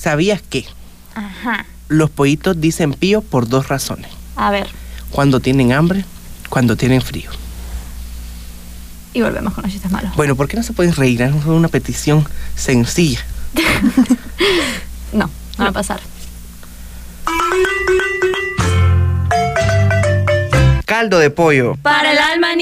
¿Sabías que Ajá. los pollitos dicen pío por dos razones? A ver, Cuando tienen hambre, cuando tienen frío. y volvemos con los chistes malos. Bueno, ¿por qué no se pueden reír? Es una petición sencilla. No, no va a pasar. Caldo de pollo. Para el alma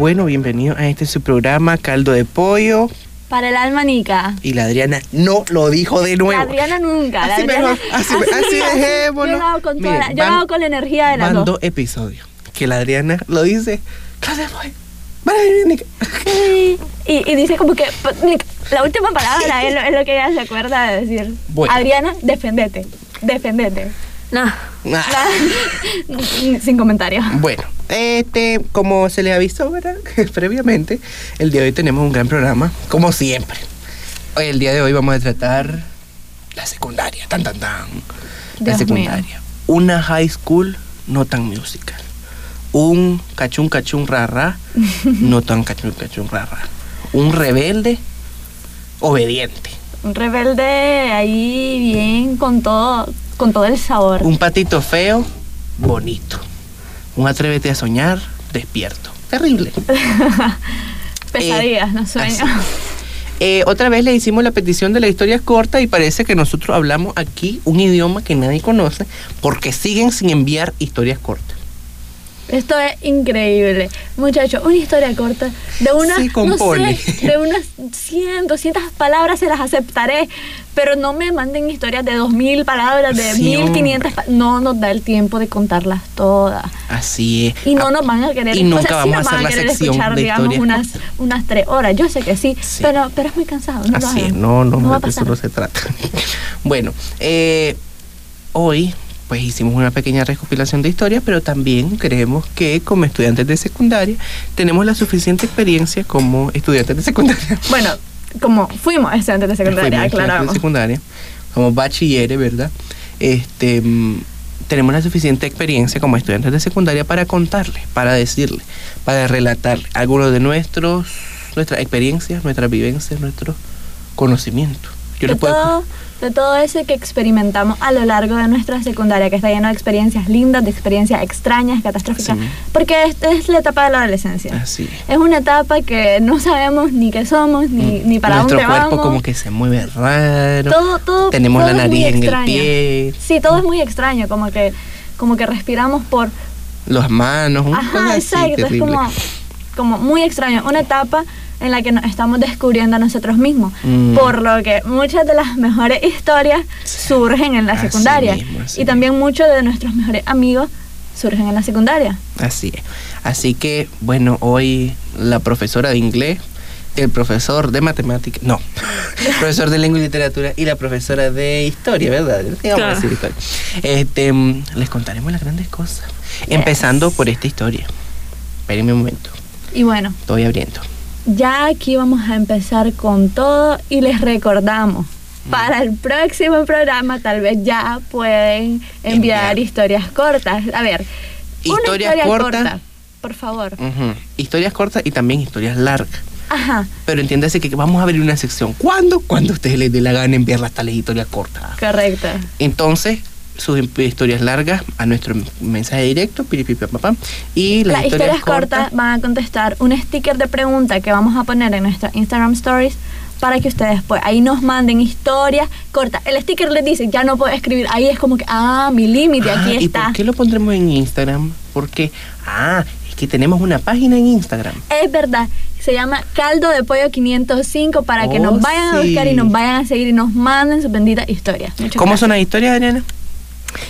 Bueno, bienvenido a este su programa Caldo de pollo. Para el alma nica. Y la Adriana no lo dijo de La nuevo. Adriana nunca. la Así Adriana- mejor, así, así dejémoslo. Yo lo hago con, toda la- yo lo van- hago con la energía de Van dos. dos episodios que la Adriana lo dice. Caldo de pollo. Para el nica. Y, y dice como que la última palabra es lo, es lo que ella se acuerda de decir. Bueno. Adriana, defendete. Defendete. No. Ah. Sin comentarios. Bueno, este, como se le avisó, ¿verdad? Previamente, el día de hoy tenemos un gran programa, como siempre. Hoy, el día de hoy vamos a tratar la secundaria, tan tan tan. La secundaria. Una high school no tan musical. Un cachún cachún rara, no tan cachún cachún rara. Un rebelde obediente. Un rebelde ahí bien con todo, con todo el sabor. Un patito feo, bonito. Un atrévete a soñar, despierto. Terrible. Pesadillas, no sueños. así. Eh, otra vez le hicimos la petición de la historia corta y parece que nosotros hablamos aquí un idioma que nadie conoce porque siguen sin enviar historias cortas. Esto es increíble. Muchachos, una historia corta de unas, Sí, no sé, de unas 100, 200 palabras se las aceptaré, pero no me manden historias de 2000 palabras, de Sí, 1500 pa- No nos da el tiempo de contarlas todas. Así es. Y no Ah, nos van a querer, y nunca o sea, sí vamos a nos hacer van a querer escuchar, de digamos, unas, unas tres horas. Yo sé que sí. Pero, pero es muy cansado. No lo Así es, hagan. no, no, va a de eso pasar. no se trata. bueno, eh, hoy pues hicimos una pequeña recopilación de historias, pero también creemos que como estudiantes de secundaria tenemos la suficiente experiencia como estudiantes de secundaria. Bueno, como fuimos estudiantes de secundaria, Fuimos estudiantes de aclaramos. secundaria, como bachilleres, ¿verdad? Este, mm, tenemos la suficiente experiencia como estudiantes de secundaria para contarles, para decirles, para relatarles algunos de nuestros, nuestras experiencias, nuestras vivencias, nuestros conocimientos. Yo les puedo de todo eso que experimentamos a lo largo de nuestra secundaria, que está lleno de experiencias lindas, de experiencias extrañas, catastróficas, Sí. porque esta es la etapa de la adolescencia. Así es. Es una etapa que no sabemos ni qué somos, ni, ni para Nuestro dónde cuerpo vamos. como que se mueve raro. todo, todo, Tenemos todo la nariz en el pie, Sí, todo es muy extraño, como que, como que respiramos por... las manos, una Ajá, cosa así exacto, es como, como muy extraño. Una etapa en la que nos estamos descubriendo a nosotros mismos. Mm. Por lo que muchas de las mejores historias surgen en la Así secundaria. mismo, y también muchos de nuestros mejores amigos surgen en la secundaria. Así es. Así que, bueno, hoy la profesora de inglés, el profesor de matemáticas, no, el profesor de lengua y literatura y la profesora de historia, ¿verdad? Vamos a Claro. decir historia. Este, mm, les contaremos las grandes cosas. Empezando por esta historia. Espérenme un momento, Y bueno, estoy abriendo. Ya aquí vamos a empezar con todo y les recordamos. Mm. Para el próximo programa tal vez ya pueden enviar Enviar. historias cortas. A ver, Historias historia cortas. corta, por favor. Historias cortas y también historias largas. Ajá, Pero entiéndase que vamos a abrir una sección. ¿Cuándo? Cuando a ustedes les dé la gana enviar las tales historias cortas. correcto. Entonces, sus historias largas a nuestro mensaje directo, piripipapapam, y las, Las historias cortas van a contestar un sticker de pregunta que vamos a poner en nuestra Instagram Stories para que ustedes pues ahí nos manden historias cortas. El sticker les dice, ya no puedo escribir. Ahí es como que, ah, mi límite, Ah, aquí ¿Y está. por qué lo pondremos en Instagram? Porque, ah, es que tenemos una página en Instagram. Es verdad, se llama Caldo de Pollo 505 para que Oh, nos vayan a buscar y nos vayan a seguir y nos manden sus benditas historias. Muchas ¿Cómo gracias. son las historias, Adriana?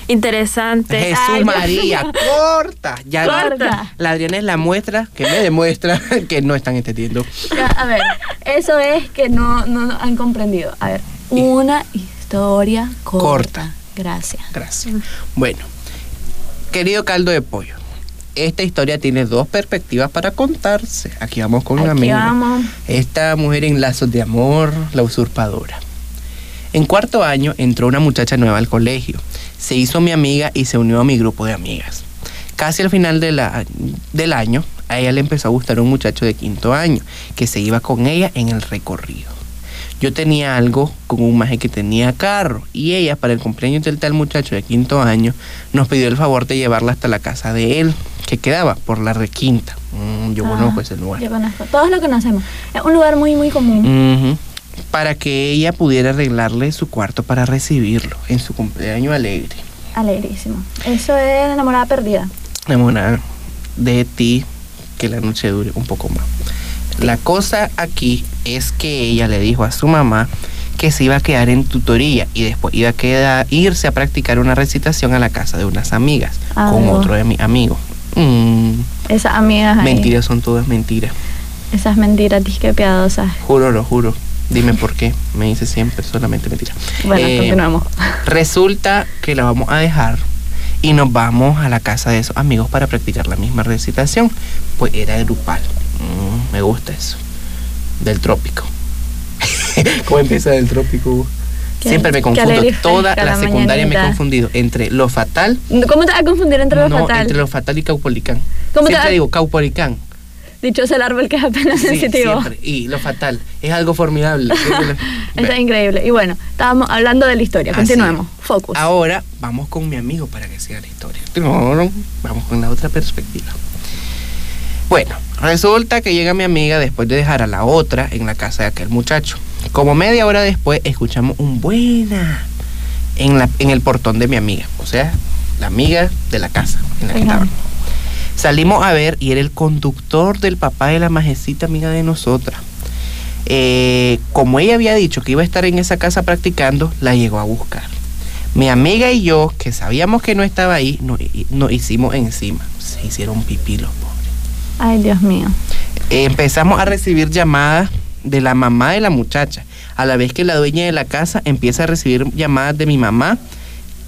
Interesante. Jesús Ay, María, corta. Ya Corta. La Adriana es la muestra que me demuestra que no están entendiendo. Ya, A ver, eso es que no, no no han comprendido. A ver, una historia corta. Corta. Gracias. Gracias. Bueno, querido caldo de pollo, esta historia tiene dos perspectivas para contarse. Aquí vamos con una Aquí amiga. vamos. Esta mujer en lazos de amor, la usurpadora. En cuarto año entró una muchacha nueva al colegio. Se hizo mi amiga y se unió a mi grupo de amigas. Casi al final de la- del año A ella le empezó a gustar un muchacho de quinto año que se iba con ella en el recorrido. Yo tenía algo con un maje que tenía carro y ella para el cumpleaños del tal muchacho de quinto año nos pidió el favor de llevarla hasta la casa de él que quedaba por la requinta. Mm, yo Ah, conozco ese lugar. Yo conozco. Todos lo conocemos. Es un lugar muy, muy común. Para que ella pudiera arreglarle su cuarto para recibirlo en su cumpleaños alegre. Alegrísimo. Eso es enamorada perdida. Enamorada de ti, que la noche dure un poco más. La cosa aquí es que ella le dijo a su mamá que se iba a quedar en tutoría y después iba a quedar, irse a practicar una recitación a la casa de unas amigas Ah, con otro de mis amigos. Mm, Esas amigas ahí. mentiras son todas mentiras. Esas mentiras disque piadosas. Juro, lo juro. Dime por qué. Me dice siempre solamente mentira. Bueno, Eh, continuamos. Resulta que la vamos a dejar y nos vamos a la casa de esos amigos para practicar la misma recitación. Pues era grupal. Mm, me gusta eso. Del trópico. ¿Cómo empieza del trópico? Siempre me confundo. Toda la la secundaria me he confundido entre lo fatal. ¿Cómo te vas a confundir entre lo no, fatal? entre lo fatal y caupolicán. ¿Cómo te Siempre digo caupolicán. Dichoso el árbol que es apenas Sí, sensitivo. siempre. Y lo fatal. Es algo formidable. Está increíble. Y bueno, estábamos hablando de la historia. Continuemos. es. Focus. Ahora vamos con mi amigo para que siga la historia. Vamos con la otra perspectiva. Bueno, resulta que llega mi amiga después de dejar a la otra en la casa de aquel muchacho. Como media hora después escuchamos un buena en, la, en el portón de mi amiga, o sea, la amiga de la casa en la que Ajá. Salimos a ver y era el conductor del papá de la majecita amiga de nosotras. Eh, como ella había dicho que iba a estar en esa casa practicando, la llegó a buscar. Mi amiga y yo, que sabíamos que no estaba ahí, nos, nos hicimos encima. Se hicieron pipí los pobres. Ay, Dios mío. Eh, empezamos a recibir llamadas de la mamá de la muchacha, a la vez que la dueña de la casa empieza a recibir llamadas de mi mamá,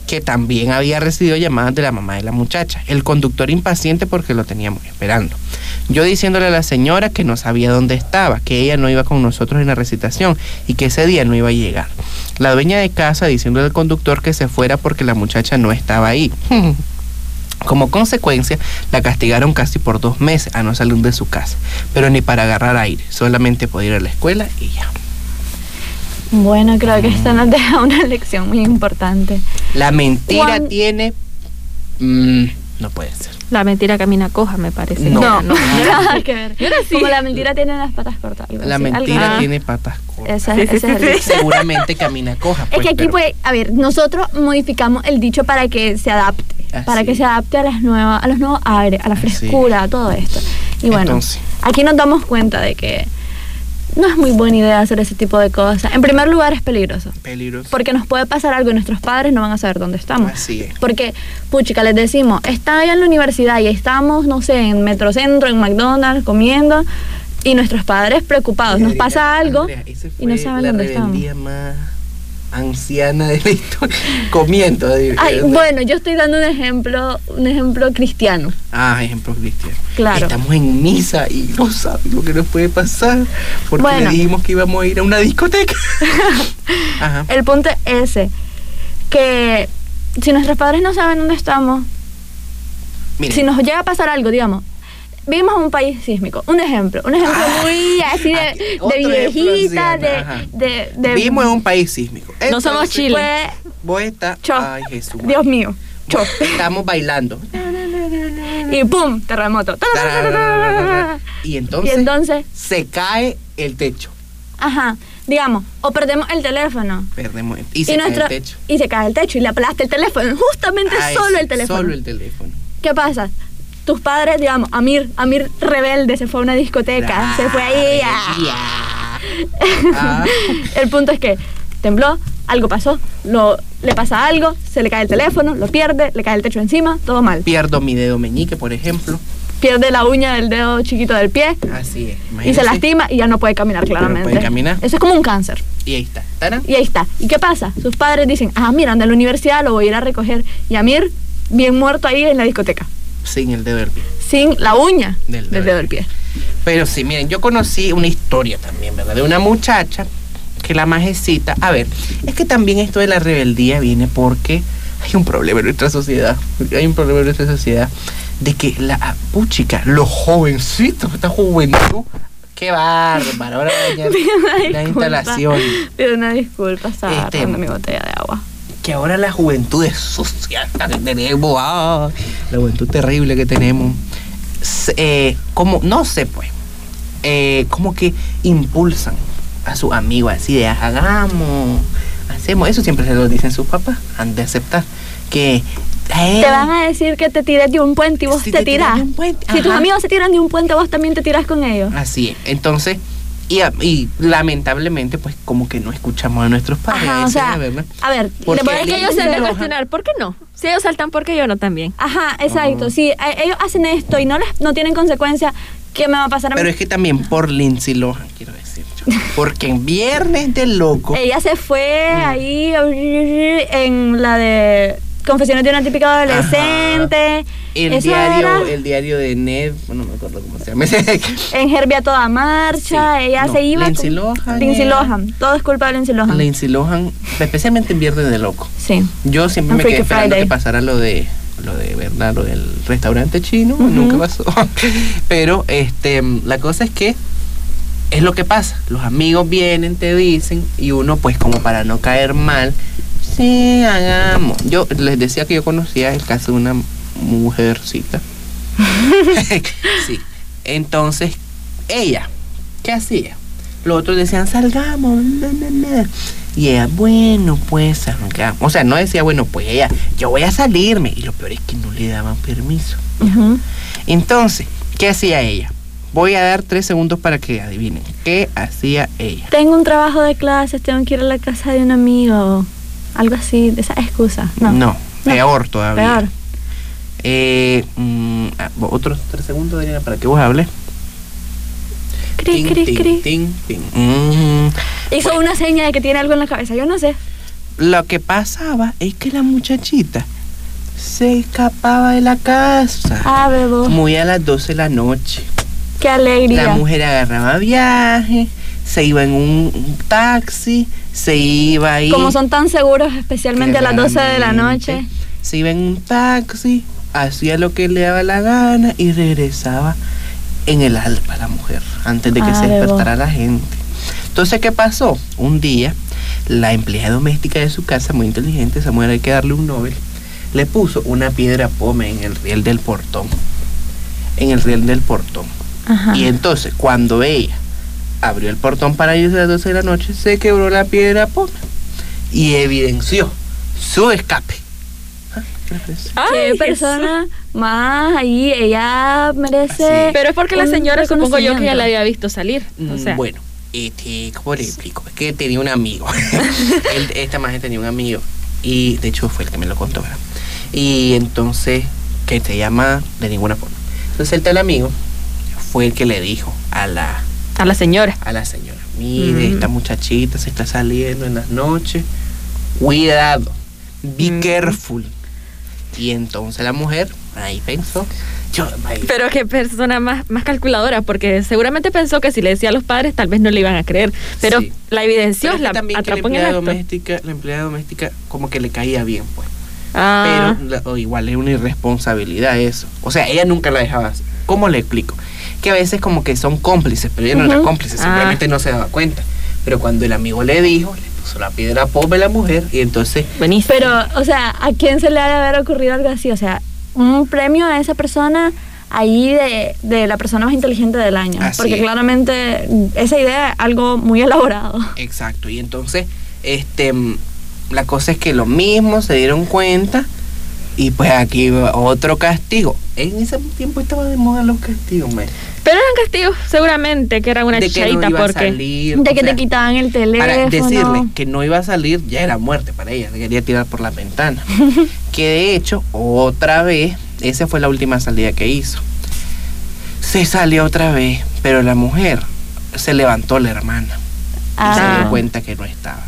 que también había recibido llamadas de la mamá de la muchacha. El conductor impaciente porque lo teníamos esperando. Yo diciéndole a la señora que no sabía dónde estaba, que ella no iba con nosotros en la recitación y que ese día no iba a llegar. La dueña de casa diciéndole al conductor que se fuera porque la muchacha no estaba ahí. Como consecuencia, la castigaron casi por dos meses a no salir de su casa, pero ni para agarrar aire, solamente podía ir a la escuela y ya. Bueno, creo que esto nos deja una lección muy importante. La mentira Juan- tiene... mm, no puede ser. La mentira camina coja, me parece. No. Ya, no. Nada que ver. Yo así. Como la mentira tiene las patas cortas. algo La así. Mentira tiene patas cortas. Esa- Sí, sí, ese es sí, el sí. dicho. Seguramente camina coja. Es pues, que aquí, pero- pues, a ver, nosotros modificamos el dicho para que se adapte, Así para que es. se adapte a las nuevas, a los nuevos aires, a la Así es. frescura, a todo esto. Y bueno, Entonces. aquí nos damos cuenta de que no es muy buena idea hacer ese tipo de cosas. En primer lugar, es peligroso. Peligroso. Porque nos puede pasar algo y nuestros padres no van a saber dónde estamos. Así es. Porque, puchica, les decimos, está allá en la universidad y estamos, no sé, en Metrocentro, en McDonald's, comiendo, y nuestros padres preocupados. Nos pasa algo Andrea, ese y no saben la dónde estamos. más anciana de la historia. Comiendo. Ay, bueno, yo estoy dando un ejemplo, un ejemplo cristiano. Ah, ejemplo cristiano. Claro. Estamos en misa y no sabes lo que nos puede pasar. Porque Bueno. le dijimos que íbamos a ir a una discoteca. Ajá. El punto es ese, que si nuestros padres no saben dónde estamos, Miren, si nos llega a pasar algo, digamos, vivimos en un país sísmico. Un ejemplo, un ejemplo Ah, muy así de, viejita, de, de, de- vivimos en un país sísmico. No somos Chile. Pues, Vos estás. cho, Ay, Jesús. Dios mío, cho. Estamos bailando. y pum, terremoto. Y Y entonces, se cae el techo. ajá, digamos, o perdemos el teléfono. Perdemos. Y se cae nuestro- el techo. y se cae el techo y le aplaste el teléfono, justamente Ay, solo el teléfono. Solo el teléfono. ¿Qué pasa? Tus padres, digamos, Amir, Amir rebelde, se fue a una discoteca, se fue ahí. ah. Ah. El punto es que tembló, algo pasó, lo, le pasa algo, se le cae el teléfono, lo pierde, le cae el techo encima, todo mal. Pierdo mi dedo meñique, por ejemplo. Pierde la uña del dedo chiquito del pie Así es. y se imagínense. lastima y ya no puede caminar claramente. puede caminar. Eso es como un cáncer. Y ahí está. ¿Tarán? Y ahí está. ¿Y qué pasa? Sus padres dicen, ah, mira, anda a la universidad, lo voy a ir a recoger. Y Amir, bien muerto ahí en la discoteca, Sin el dedo del pie. sin la uña Del del, dedo del pie. Pero sí, miren, yo conocí una historia también, ¿verdad? De una muchacha que la majecita. A ver, es que también esto de la rebeldía viene porque hay un problema en nuestra sociedad. Hay un problema en nuestra sociedad de que la ah, puchica, los jovencitos, esta juventud, qué bárbaro. Ahora voy a dañar Pido una la disculpa. instalación. Pido una disculpa, estaba Este, mi botella de agua. Que ahora la juventud es sucia que tenemos, ah, la juventud terrible que tenemos. eh, como, no sé, pues, eh, como que impulsan a sus amigos así de hagamos, hacemos. Eso siempre se lo dicen sus papás, han de aceptar. Que Te van a decir que te tires de un puente y vos Si te, te tiras Si tus amigos se tiran de un puente, vos también te tiras con ellos. Así es. Entonces, y, lamentablemente, pues como que no escuchamos a nuestros padres. Ajá, o esa es sea, la verdad. a ver, Porque Es que ellos se deben cuestionar, ¿por qué no? Si ellos saltan, ¿por qué yo no también? Ajá, exacto. Si eh, ellos hacen esto y no les no tienen consecuencia, ¿qué me va a pasar a mí? Pero es que también por Lindsay Lohan, quiero decir yo. Porque en Viernes de Loco. Ella se fue Mm. ahí en la de Confesiones de una típica adolescente. El Eso diario, era el diario de Ned, no me acuerdo cómo se llama. en Herbie a toda marcha. Sí. Ella No, se iba. Lindsay Lohan Lindsay Lohan. Todo es culpa de Lindsay Lohan. Lindsay Lohan, especialmente en Viernes de Loco. Sí. Yo siempre En me quedé esperando Friday. que pasara lo de lo de verdad, lo del restaurante chino, nunca pasó. Pero este la cosa es que es lo que pasa, los amigos vienen, te dicen y uno pues como para no caer mal, sí, hagamos. Yo les decía que yo conocía el caso de una mujercita. sí. Entonces, ella, ¿qué hacía? Los otros decían, salgamos. na, na, na". Y ella, bueno, pues salgamos. O sea, no decía, bueno, pues ella, yo voy a salirme. Y lo peor es que no le daban permiso. Entonces, ¿qué hacía ella? Voy a dar tres segundos para que adivinen. ¿Qué hacía ella? Tengo un trabajo de clases, tengo que ir a la casa de un amigo. Algo así, de esa excusa. No. No, peor todavía. Peor. Eh, mm, ah, otros tres segundos, Adriana, para que vos hables. Cri, cri, tin, cri. tin, tin. Mm. Hizo Bueno, una seña de que tiene algo en la cabeza. Yo no sé. Lo que pasaba es que la muchachita se escapaba de la casa. Ah, bebo. Muy a las 12 de la noche. Qué alegría. La mujer agarraba viaje, se iba en un, un taxi, se iba ahí. Como son tan seguros, especialmente a las 12 de la noche. Se iba en un taxi, hacía lo que le daba la gana y regresaba en el alba la mujer, antes de que Ah, se despertara la gente. Entonces, ¿qué pasó? Un día, la empleada doméstica de su casa, muy inteligente, esa mujer hay que darle un Nobel, le puso una piedra pome en el riel del portón. En el riel del portón. Ajá. Y entonces, cuando ella abrió el portón para irse a las 12 de la noche, se quebró la piedra pome y evidenció su escape. Ah, ¿qué les parece? Qué Ay, persona más ahí, ella merece. Así. Pero es porque la señora supongo yo que ya la había visto salir. O Mm, sea, bueno, este, ¿cómo le explico? Es que tenía un amigo. Él- esta magia tenía un amigo. Y de hecho fue el que me lo contó, ¿verdad? Y entonces, que se llama de ninguna forma. Entonces el tal amigo fue el que le dijo a la, a la señora. a la señora, mire, Mm. esta muchachita se está saliendo en las noches. Cuidado, be Mm. careful. Y entonces la mujer ahí pensó, yo, ahí- Pero qué persona más, más calculadora, porque seguramente pensó que si le decía a los padres tal vez no le iban a creer. Pero Sí. la evidenció, Pero es que la la atrapó en el empleada acto. doméstica, la empleada doméstica como que le caía bien, pues. Ah, Pero la- o igual es una irresponsabilidad eso. O sea, ella nunca la dejaba hacer. ¿Cómo le explico? Que a veces como que son cómplices, pero ella no era cómplice, Ah. simplemente no se daba cuenta. Pero cuando el amigo le dijo, le puso la piedra pobre a la mujer y entonces buenísimo. Pero, o sea, ¿a quién se le ha de haber ocurrido algo así? O sea, un premio a esa persona ahí de, de la persona más inteligente del año. Así porque es. claramente esa idea es algo muy elaborado. Exacto, y entonces, este, la cosa es que lo mismo se dieron cuenta y pues aquí va otro castigo. En ese tiempo estaba de moda los castigos, man. Pero eran castigos, seguramente, que era una de que no chichadita, iba a porque. salir. De que sea, te quitaban el teléfono. Para decirle que no iba a salir ya era muerte para ella, le quería tirar por la ventana. que de hecho, otra vez, esa fue la última salida que hizo. Se salió otra vez, pero la mujer se levantó la hermana y se Ah. dio cuenta que no estaba.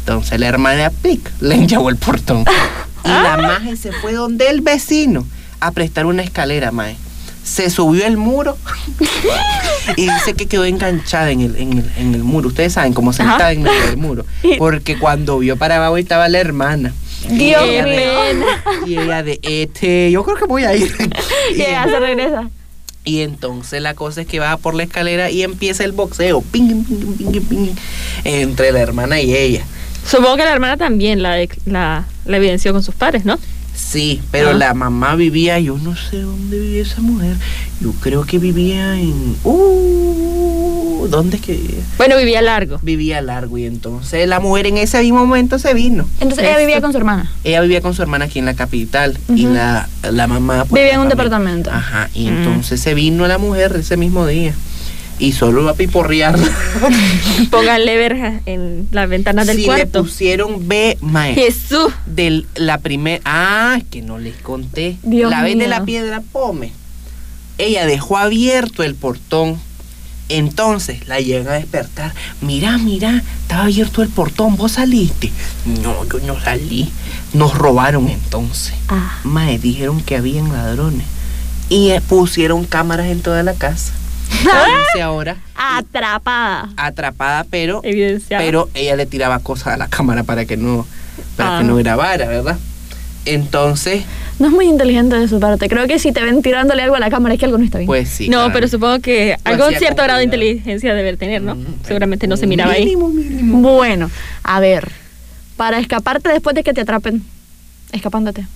Entonces la hermana plic, le enchavó el portón. Y la maje se fue donde el vecino a prestar una escalera, mae. Se subió el muro y dice que quedó enganchada en el, en el, en el muro. Ustedes saben, como sentada Ajá. en medio del muro. Porque cuando vio para abajo estaba la hermana. Dios Y ella mío. de- Y ella de, este, yo creo que voy a ir. Y ella se regresa. Y entonces la cosa es que baja por la escalera y empieza el boxeo. Ping, ping, ping, ping, entre la hermana y ella. Supongo que la hermana también la, la, la evidenció con sus padres, ¿no? Sí, pero Ah. la mamá vivía, yo no sé dónde vivía esa mujer. Yo creo que vivía en. Uh, ¿Dónde es que vivía? Bueno, vivía largo. Vivía largo y entonces la mujer en ese mismo momento se vino. Entonces ella vivía con su hermana. Ella vivía con su hermana aquí en la capital y la, la mamá... pues, Vivía en un familia- departamento. Ajá, y entonces se vino la mujer ese mismo día y solo iba a piporrear. Pónganle verjas en las ventanas del si le cuarto. pusieron B, mae, Jesús. de la primera... Ah, que no les conté. Dios la vez de la piedra pome. Ella dejó abierto el portón. Entonces la llega a despertar. Mira, mira, estaba abierto el portón. ¿Vos saliste? No, yo no salí. Nos robaron entonces. Ah. Mae, dijeron que habían ladrones. Y eh, pusieron cámaras en toda la casa. Entonces ahora Atrapada. atrapada, pero, Evidenciada. pero ella le tiraba cosas a la cámara para que no, para Ah. que no grabara, ¿verdad? Entonces, No es muy inteligente de su parte. Creo que si te ven tirándole algo a la cámara es que algo no está bien. pues sí. no, claro. pero supongo que algo hacía cierto con grado de inteligencia debe tener, ¿no? Mm, Seguramente no se miraba ahí. mínimo, mínimo. Bueno, a ver. Para escaparte después de que te atrapen. Escapándote.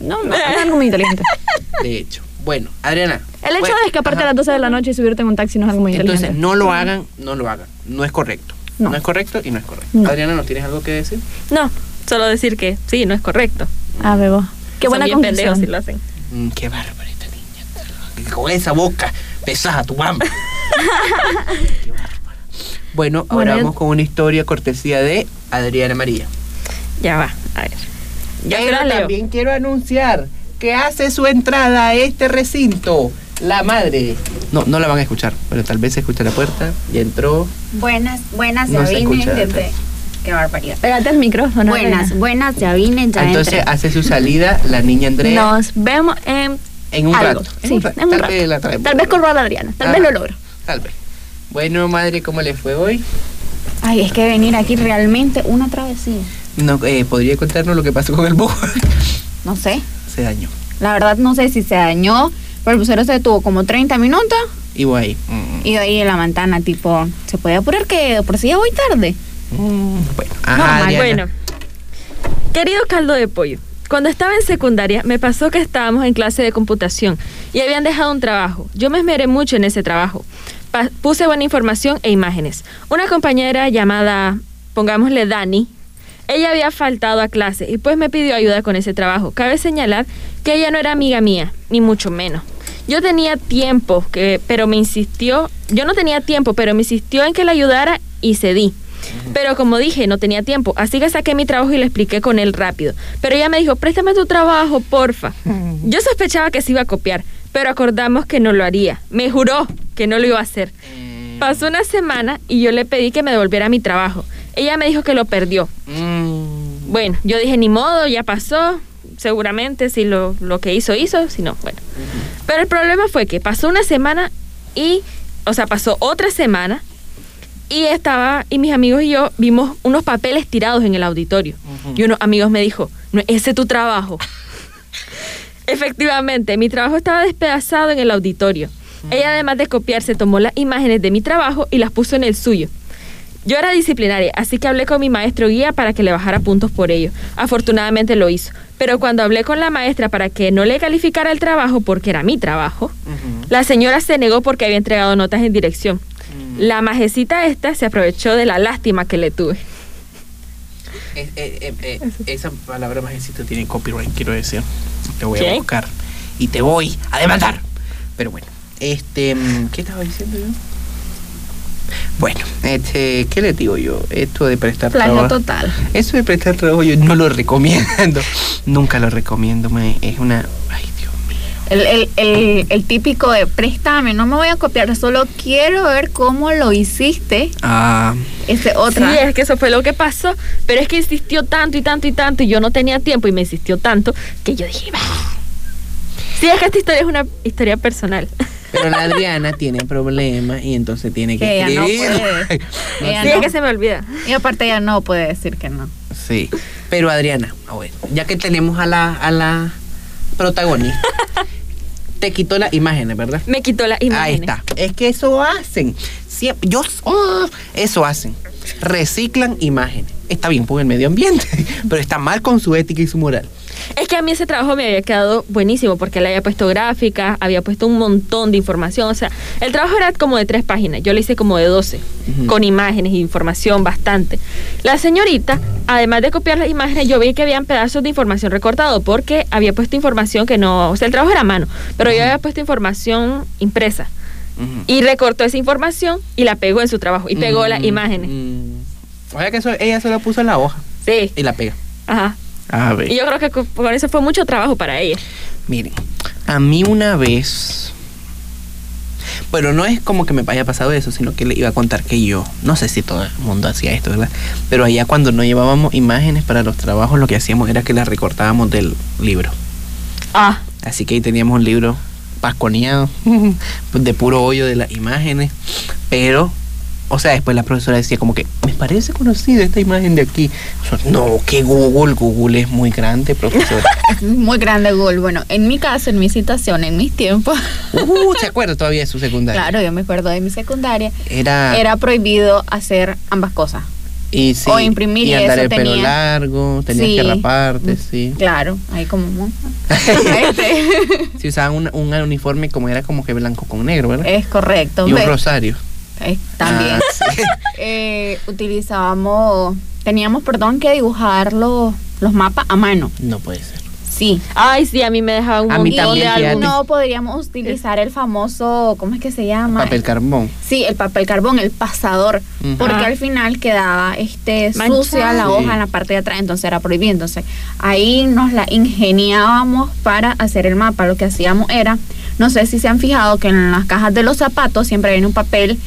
No, no, es algo muy inteligente. De hecho. Bueno, Adriana. El hecho bueno, de escaparte ajá. a las 12 de la noche y subirte en un taxi no es algo muy Entonces, inteligente. no lo hagan, no lo hagan. No es correcto. No, No. es correcto y no es correcto. No. Adriana, ¿no tienes algo que decir? No, solo decir que sí, no es correcto. A ver, vos. Qué Son buena bien conclusión. si lo hacen. Mm, qué bárbara esta niña. Con esa boca pesada tu mamá. Qué bárbara. Bueno, ahora Bueno, vamos con una historia cortesía de Adriana María. Ya va, a ver. Ya se Pero también quiero anunciar que hace su entrada a este recinto la madre. No, no la van a escuchar, pero tal vez se escucha la puerta. Ya entró. Buenas, buenas, No ya se vine escucha, desde... Qué barbaridad. Pégate el micrófono. Buenas, buenas, ya vine, ya Entonces entré. hace su salida la niña Andrea Nos vemos en en un algo. rato. Sí, un rato. en un Tal rato. vez la traemos. Tal vez corro a la Adriana. Tal Ah. vez lo logro. Tal vez. Bueno, madre, ¿cómo le fue hoy? Ay, es que venir aquí realmente una travesía. No, eh, ¿Podría contarnos lo que pasó con el búho? No sé. se dañó. La verdad no sé si se dañó, pero el bucero se detuvo como 30 minutos Y voy ahí. Mm, y ahí en la ventana, tipo, ¿se puede apurar que por si ya voy tarde? mm, bueno, ajá. Bueno, querido caldo de pollo, cuando estaba en secundaria me pasó que estábamos en clase de computación y habían dejado un trabajo. Yo me esmeré mucho en ese trabajo. Pa- puse buena información e imágenes. Una compañera llamada, pongámosle Dani, ella había faltado a clase y pues me pidió ayuda con ese trabajo. Cabe señalar que ella no era amiga mía, ni mucho menos. Yo tenía tiempo, que, pero me insistió, yo no tenía tiempo, pero me insistió en que la ayudara y cedí. Pero como dije, no tenía tiempo, así que saqué mi trabajo y le expliqué con él rápido. Pero ella me dijo, préstame tu trabajo, porfa. Yo sospechaba que se iba a copiar, pero acordamos que no lo haría. Me juró que no lo iba a hacer. Mm, Pasó una semana y yo le pedí que me devolviera mi trabajo. Ella me dijo que lo perdió. mm, Bueno, yo dije, ni modo, ya pasó. Seguramente si lo, lo que hizo, hizo, si no, bueno. Pero el problema fue que pasó una semana y, o sea, pasó otra semana y estaba, y mis amigos y yo vimos unos papeles tirados en el auditorio. Ujú. Y unos amigos me dijo, no, ese es tu trabajo. Efectivamente, mi trabajo estaba despedazado en el auditorio. Ella además de copiarse tomó las imágenes de mi trabajo y las puso en el suyo. Yo era disciplinaria, así que hablé con mi maestro guía para que le bajara puntos por ello. Afortunadamente lo hizo. Pero cuando hablé con la maestra para que no le calificara el trabajo, porque era mi trabajo, la señora se negó porque había entregado notas en dirección. Mm. La majecita esta se aprovechó de la lástima que le tuve. Eh, eh, eh, esa palabra majecito tiene copyright, quiero decir. Te voy a buscar. Y te voy a demandar. Pero bueno, este. mm, ¿Qué estaba diciendo yo? Bueno, este, ¿qué le digo yo? Esto de prestar Plagio trabajo. total. Eso de prestar trabajo yo no lo recomiendo. Nunca lo recomiendo, mae. Es una. Ay, Dios mío. El, el, el, el típico de préstame, no me voy a copiar, solo quiero ver cómo lo hiciste. Ah, Ese otra. Sí, es que eso fue lo que pasó, pero es que insistió tanto y tanto y tanto y yo no tenía tiempo y me insistió tanto que yo dije, "Bah". sí, es que esta historia es una historia personal. pero la Adriana tiene problemas y entonces tiene que Que ella no escribir. puede. No Ella sí, sé. es que se me olvida. Y aparte ella no puede decir que no. Sí. Pero Adriana, a ver, ya que tenemos a la, a la protagonista, te quitó las imágenes, ¿verdad? Me quitó la imagen. Ahí está. Es que eso hacen. Siempre, yo, oh, eso hacen. Reciclan imágenes. Está bien por el medio ambiente, pero está mal con su ética y su moral. Es que a mí ese trabajo me había quedado buenísimo porque le había puesto gráfica, había puesto un montón de información. O sea, el trabajo era como de tres páginas. Yo lo hice como de 12, Ujú. con imágenes e información bastante. La señorita, además de copiar las imágenes, yo vi que habían pedazos de información recortado porque había puesto información que no. O sea, el trabajo era a mano, pero yo había puesto información impresa. Y recortó esa información y la pegó en su trabajo. Y pegó las imágenes. mm. O sea que eso, ella se lo puso en la hoja Sí. y la pega. Ajá. A ver. Y yo creo que con eso fue mucho trabajo para ella. Miren, a mí una vez. Bueno, no es como que me haya pasado eso, sino que le iba a contar que yo, no sé si todo el mundo hacía esto, ¿verdad? Pero allá cuando no llevábamos imágenes para los trabajos, lo que hacíamos era que las recortábamos del libro. Ah. Así que ahí teníamos un libro pasconeado, de puro hoyo de las imágenes. Pero, o sea, después la profesora decía como que, me parece conocida esta imagen de aquí. O sea, no, que Google, Google es muy grande, profesora. Es muy grande Google. Bueno, en mi caso, en mi situación, en mis tiempos, uh, ¿se acuerda todavía de su secundaria? claro, yo me acuerdo de mi secundaria, Era, era prohibido hacer ambas cosas. Y sí, o imprimir y andar el pelo tenía- largo, tenías Sí. que raparte, sí. Claro, ahí como... Si usaban un, un uniforme como era como que blanco con negro, ¿verdad? es correcto. y un rosario. eh, también. Ah. Eh, utilizábamos, teníamos, perdón, que dibujar los, los mapas a mano. No puede ser. Sí. Ay, sí, a mí me dejaba un A mí montón también, de álbumes. no podríamos utilizar el famoso, ¿cómo es que se llama? Papel carbón. Sí, el papel carbón, el pasador, porque Ah. al final quedaba este Manchado. sucia la Sí. hoja en la parte de atrás, entonces era prohibido. Entonces ahí nos la ingeniábamos para hacer el mapa. Lo que hacíamos era, no sé si se han fijado que en las cajas de los zapatos siempre viene un papel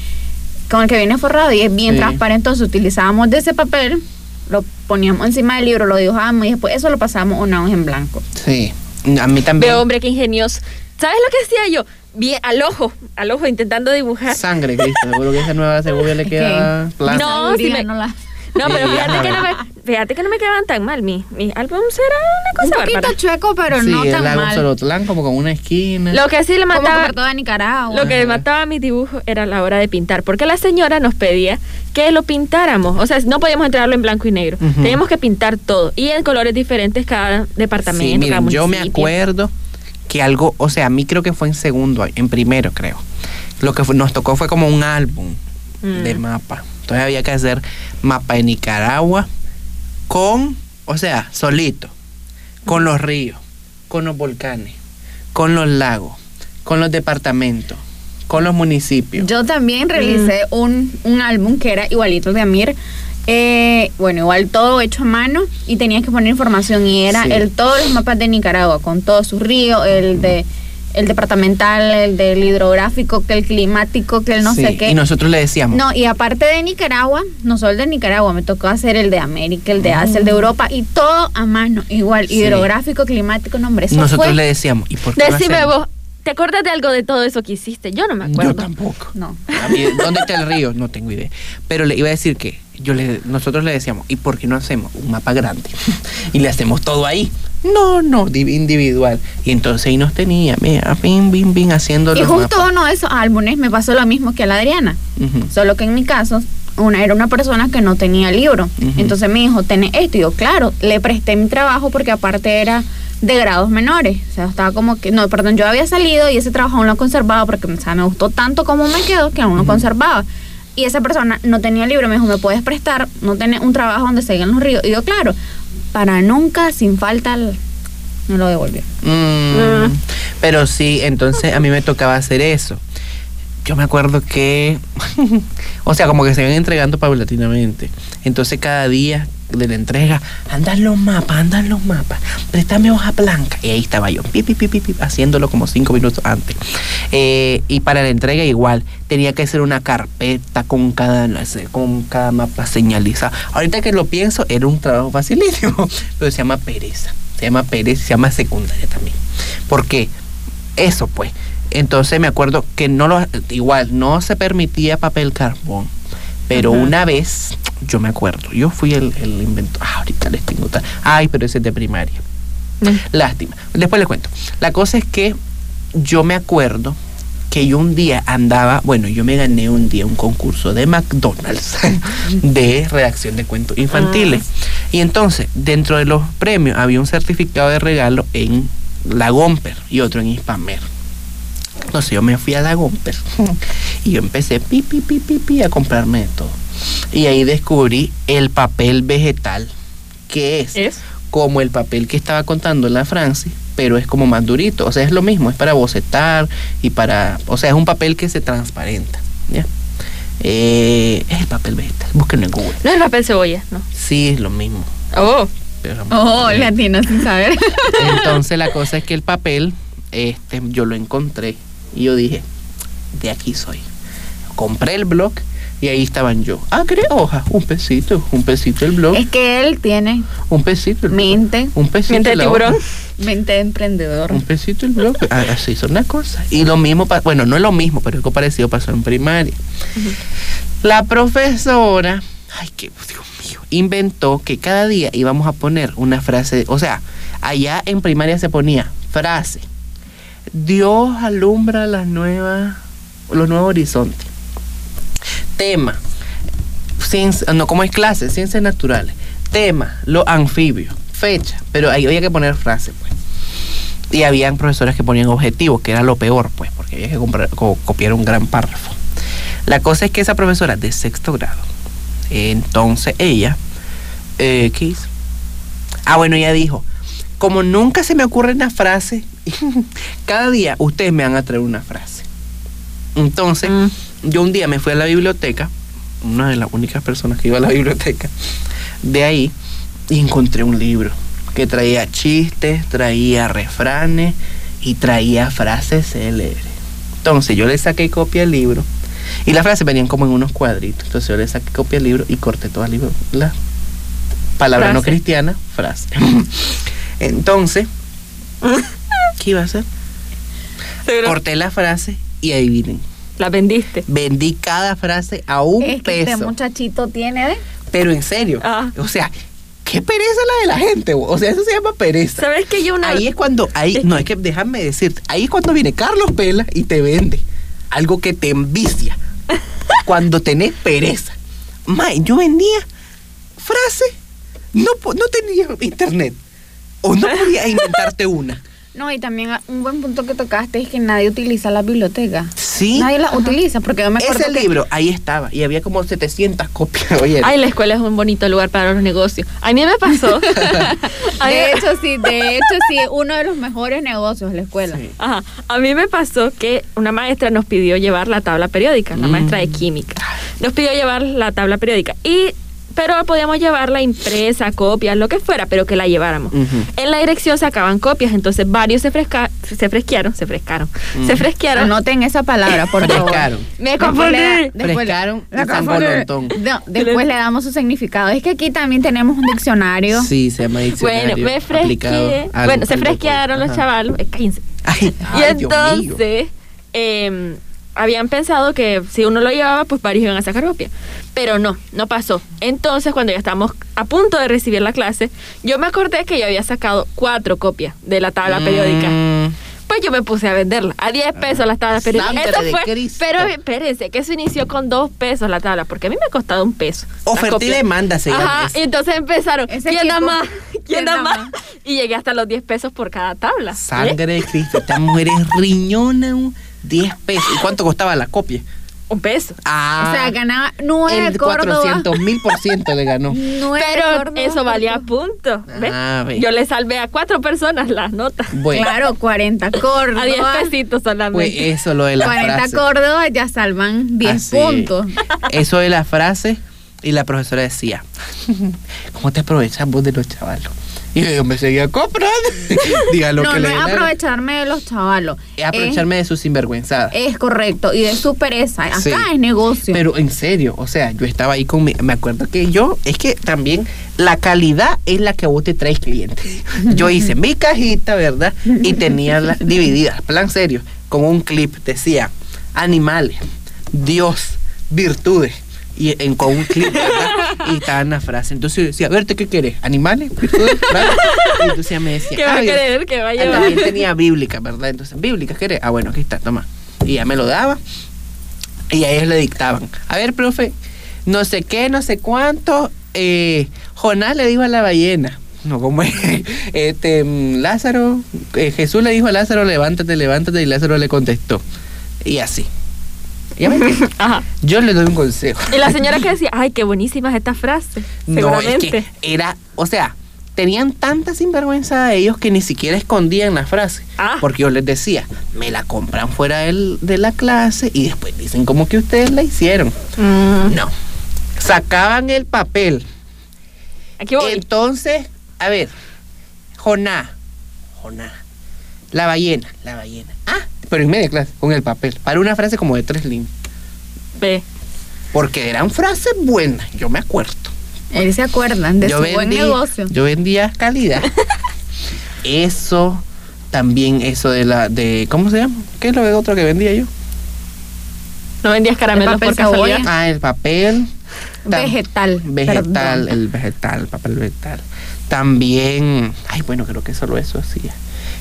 con el que viene forrado y es bien Sí. transparente. Entonces utilizábamos de ese papel, lo poníamos encima del libro, lo dibujábamos y después eso lo pasábamos una hoja en blanco. Sí. A mí también. Veo, hombre, qué ingenioso. ¿Sabes lo que hacía yo? Bien, al ojo, al ojo, intentando dibujar. Sangre, Cristo. Seguro que esa nueva cebolla le queda plana. No, sí me- no la- No, pero Sí, fíjate que no me, fíjate que no me quedaban tan mal. Mi, mis álbumes eran una un cosa poquito bárbara. chueco, pero sí, no el tan lago mal. Solotlán como con una esquina. Lo que sí le Como mataba, por toda Nicaragua. lo que mataba mis dibujos era la hora de pintar, porque la señora nos pedía que lo pintáramos. O sea, no podíamos entregarlo en blanco y negro. Ujú. Teníamos que pintar todo y en colores diferentes cada departamento. Sí, miren, cada yo me municipio. acuerdo que algo, o sea, a mí creo que fue en segundo, año, en primero creo. Lo que fue- nos tocó fue como un álbum Mm. de mapa. Entonces había que hacer mapa de Nicaragua con, o sea, solito, con los ríos, con los volcanes, con los lagos, con los departamentos, con los municipios. Yo también realicé un, un álbum que era igualito al de Amir. Eh, bueno, igual todo hecho a mano y tenías que poner información y era Sí. el todos los mapas de Nicaragua con todos sus ríos, el de el departamental, el del hidrográfico, que el climático, que el no Sí, sé qué. Y nosotros le decíamos, No, y aparte de Nicaragua, no solo el de Nicaragua, me tocó hacer el de América, el de Asia, el de Europa y todo a mano, igual, Mm. Sí. hidrográfico, climático, no, hombre, eso nosotros fue- le decíamos, ¿y por qué Decime vos, ¿te acuerdas de algo de todo eso que hiciste? Yo no me acuerdo. Yo tampoco. No. A mí, ¿Dónde está el río? No tengo idea. Pero le iba a decir que yo le, nosotros le decíamos, ¿y por qué no hacemos un mapa grande? y le hacemos todo ahí. No, no, di- individual. Y entonces ahí nos tenía, mira, bim, bim, bim, haciendo Y justo mapas. uno de esos álbumes me pasó lo mismo que a la Adriana. Solo que en mi caso, una era una persona que no tenía libro. Entonces me dijo, tenés esto. Y yo, claro, le presté mi trabajo porque aparte era de grados menores. O sea, estaba como que, no, perdón, yo había salido y ese trabajo aún lo conservaba porque o sea, me gustó tanto como me quedó que aún lo conservaba. Y esa persona no tenía libro, me dijo, ¿me puedes prestar? No tenés un trabajo donde se los ríos. Y yo, claro, para nunca, sin falta, me lo devolvió. Mm, Ah. Pero sí, entonces a mí me tocaba hacer eso. Yo me acuerdo que, o sea, como que se iban entregando paulatinamente. Entonces cada día de la entrega, andan los mapas, andan los mapas, préstame hoja blanca. Y ahí estaba yo, pi, pi, pi, haciéndolo como cinco minutos antes. Eh, y para la entrega igual, tenía que hacer una carpeta con cada, con cada mapa señalizado. Ahorita que lo pienso, era un trabajo facilísimo, pero se llama pereza. Se llama pereza, se llama secundaria también. Porque eso pues. Entonces me acuerdo que no lo igual no se permitía papel carbón. Pero Ajá. una vez yo me acuerdo, yo fui el, el inventor. Ah, ahorita les tengo tal. Ay, pero ese es de primaria. Lástima. Después les cuento. La cosa es que yo me acuerdo que yo un día andaba, bueno, yo me gané un día un concurso de McDonald's de redacción de cuentos infantiles. Y entonces, dentro de los premios había un certificado de regalo en la Gomper y otro en Hispamer. Entonces yo me fui a la Gomper y yo empecé pi, pi, pi, pi, pi, a comprarme de todo. Y ahí descubrí el papel vegetal, que es, ¿Es? como el papel que estaba contando la Francis, pero es como más durito. O sea, es lo mismo, es para bocetar y para. O sea, es un papel que se transparenta. ¿ya? Eh, es el papel vegetal, búsquenlo en Google. No es papel cebolla, no. Sí, es lo mismo. Oh, pero- Oh, latino sin saber. Entonces la cosa es que el papel, este, yo lo encontré y yo dije, de aquí soy. Compré el blog y ahí estaban yo. Ah, ¿querés hoja? Un pesito, un pesito el blog, Es que él tiene un pesito el blog, mente, un pesito de la tiburón. hoja, mente de emprendedor. un pesito el blog. Ah, Así son las cosas. Y lo mismo, bueno, no es lo mismo, pero algo parecido pasó en primaria. La profesora, ay, qué Dios mío, inventó que cada día íbamos a poner una frase, o sea, allá en primaria se ponía frase. Dios alumbra las nuevas, los nuevos horizontes. Tema, ciencia- no, como es clase, ciencias naturales. Tema, los anfibios. Fecha, pero ahí había que poner frase, pues. Y habían profesores que ponían objetivos, que era lo peor, pues, porque había que comprar- co- copiar un gran párrafo. La cosa es que esa profesora de sexto grado, entonces ella, eh, ¿qué hizo? Ah, bueno, ella dijo, como nunca se me ocurre una frase, cada día ustedes me van a traer una frase. Entonces, Mm. Yo un día me fui a la biblioteca, una de las únicas personas que iba a la biblioteca, de ahí, y encontré un libro que traía chistes, traía refranes y traía frases célebres. Entonces yo le saqué copia al libro y las frases venían como en unos cuadritos. Entonces yo le saqué copia al libro y corté toda la libro. La palabra no Frase. cristiana, frase. Entonces, ¿qué iba a hacer? Corté la frase y adivinen. La vendiste. Vendí cada frase a un Es que este peso. muchachito tiene. Pero en serio. Ah. O sea, qué pereza la de la gente. O sea, eso se llama pereza. ¿Sabes que yo una Ahí es cuando, ahí, Es no, es que déjame decirte, ahí es cuando viene Carlos Pela y te vende algo que te envicia. cuando tenés pereza. Mae, yo vendía frase, no, po- no tenía internet. O no podía inventarte una. No, y también un buen punto que tocaste es que nadie utiliza la biblioteca. Sí. Nadie la utiliza porque yo me acuerdo Ese que- libro, ahí estaba. Y había como 700 copias. Oye, Ay, la escuela es un bonito lugar para los negocios. A mí me pasó. De hecho, sí, de hecho, sí, uno de los mejores negocios de la escuela. Sí. Ajá. A mí me pasó que una maestra nos pidió llevar la tabla periódica, la Mm. maestra de química. Nos pidió llevar la tabla periódica. Y, pero podíamos llevarla impresa, copias, lo que fuera, pero que la lleváramos. En la dirección sacaban copias, entonces varios se, fresca, se fresquearon, se frescaron, se fresquearon. Anoten esa palabra, por favor. Frescaron. Me confundí. Después le- Frescaron la. No, después le damos su significado. Es que aquí también tenemos un diccionario. Sí, se llama diccionario. Bueno, me al- Bueno, se fresquearon los Ajá. chavalos. eh, cállense. Ay, Y ay, Dios mío. entonces, eh, habían pensado que si uno lo llevaba, pues varios iban a sacar copia. Pero no, no pasó. Entonces, cuando ya estábamos a punto de recibir la clase, yo me acordé que yo había sacado cuatro copias de la tabla periódica. Mm, Pues yo me puse a venderla. A 10 pesos las tablas periódicas. Eso fue. Pero espérense, que eso inició con dos pesos la tabla, porque a mí me ha costado un peso. Oferta y demanda se Ajá, y entonces empezaron. ¿Quién da más? ¿Quién da más? Y llegué hasta los 10 pesos por cada tabla. ¿eh? Sangre de Cristo. Esta mujer es riñona. Un 10 pesos. ¿Y cuánto costaba la copia? Un peso. Ah, O sea, ganaba nueve el Córdoba. 400 mil por ciento le ganó. Nueve Pero Córdoba eso valía punto. ¿ves? Ah, ve. Yo le salvé a cuatro personas las notas. Bueno, Claro, 40 Córdoba. A 10 pesitos pues solamente. eso lo de la 40 frase. Córdoba ya salvan 10 Así. puntos. Eso de la frase. Y la profesora decía, ¿cómo te aprovechas vos de los chavalos? Y yo me seguía comprando. Diga lo no, que no le es aprovecharme de los chavalos. Es aprovecharme de sus sinvergüenzadas. Es, correcto. Y de su pereza. Acá Sí. es negocio. Pero en serio, o sea, yo estaba ahí con mi, me acuerdo que yo, es que también la calidad es la que vos te traes clientes. Yo hice mi cajita, ¿verdad? Y tenía las divididas, plan serio, como un clip, decía, animales, Dios, virtudes. Y en, con un clip, ¿verdad? y estaba en la frase. Entonces yo decía, a ver, ¿tú qué quieres? ¿Animales? Y entonces ella me decía, ¿Qué va a "Ah, yo- querer? ¿Qué va a llevar? También tenía bíblica, ¿verdad? Entonces, bíblica, ¿querés? Ah, bueno, aquí está, toma. Y ya me lo daba. Y a ellos le dictaban. A ver, profe, no sé qué, no sé cuánto. eh, Jonás le dijo a la ballena. No, como es. Este, mm, Lázaro, eh, Jesús le dijo a Lázaro, levántate, levántate, y Lázaro le contestó. Y así. Yo le doy un consejo. Y la señora que decía, ay, qué buenísimas estas frases. No, es que era, o sea, tenían tanta sinvergüenza de ellos que ni siquiera escondían la frase. Ah. Porque yo les decía, me la compran fuera del- de la clase y después dicen como que ustedes la hicieron. Mm, No. Sacaban el papel. Aquí voy. Entonces, a ver, Joná, Joná, la ballena, la ballena. Ah, pero en media clase, con el papel, para una frase como de tres líneas. Ve. Porque eran frases buenas, yo me acuerdo. Él se acuerdan de yo su buen negocio. Yo vendía calidad. eso, también eso de la, de, ¿cómo se llama? ¿Qué es lo de otro que vendía yo? No vendías caramelos papel por casualidad. Ah, el papel. Tam- Vegetal. Vegetal, perdón. el vegetal, papel vegetal. También, ay, bueno, creo que solo eso hacía.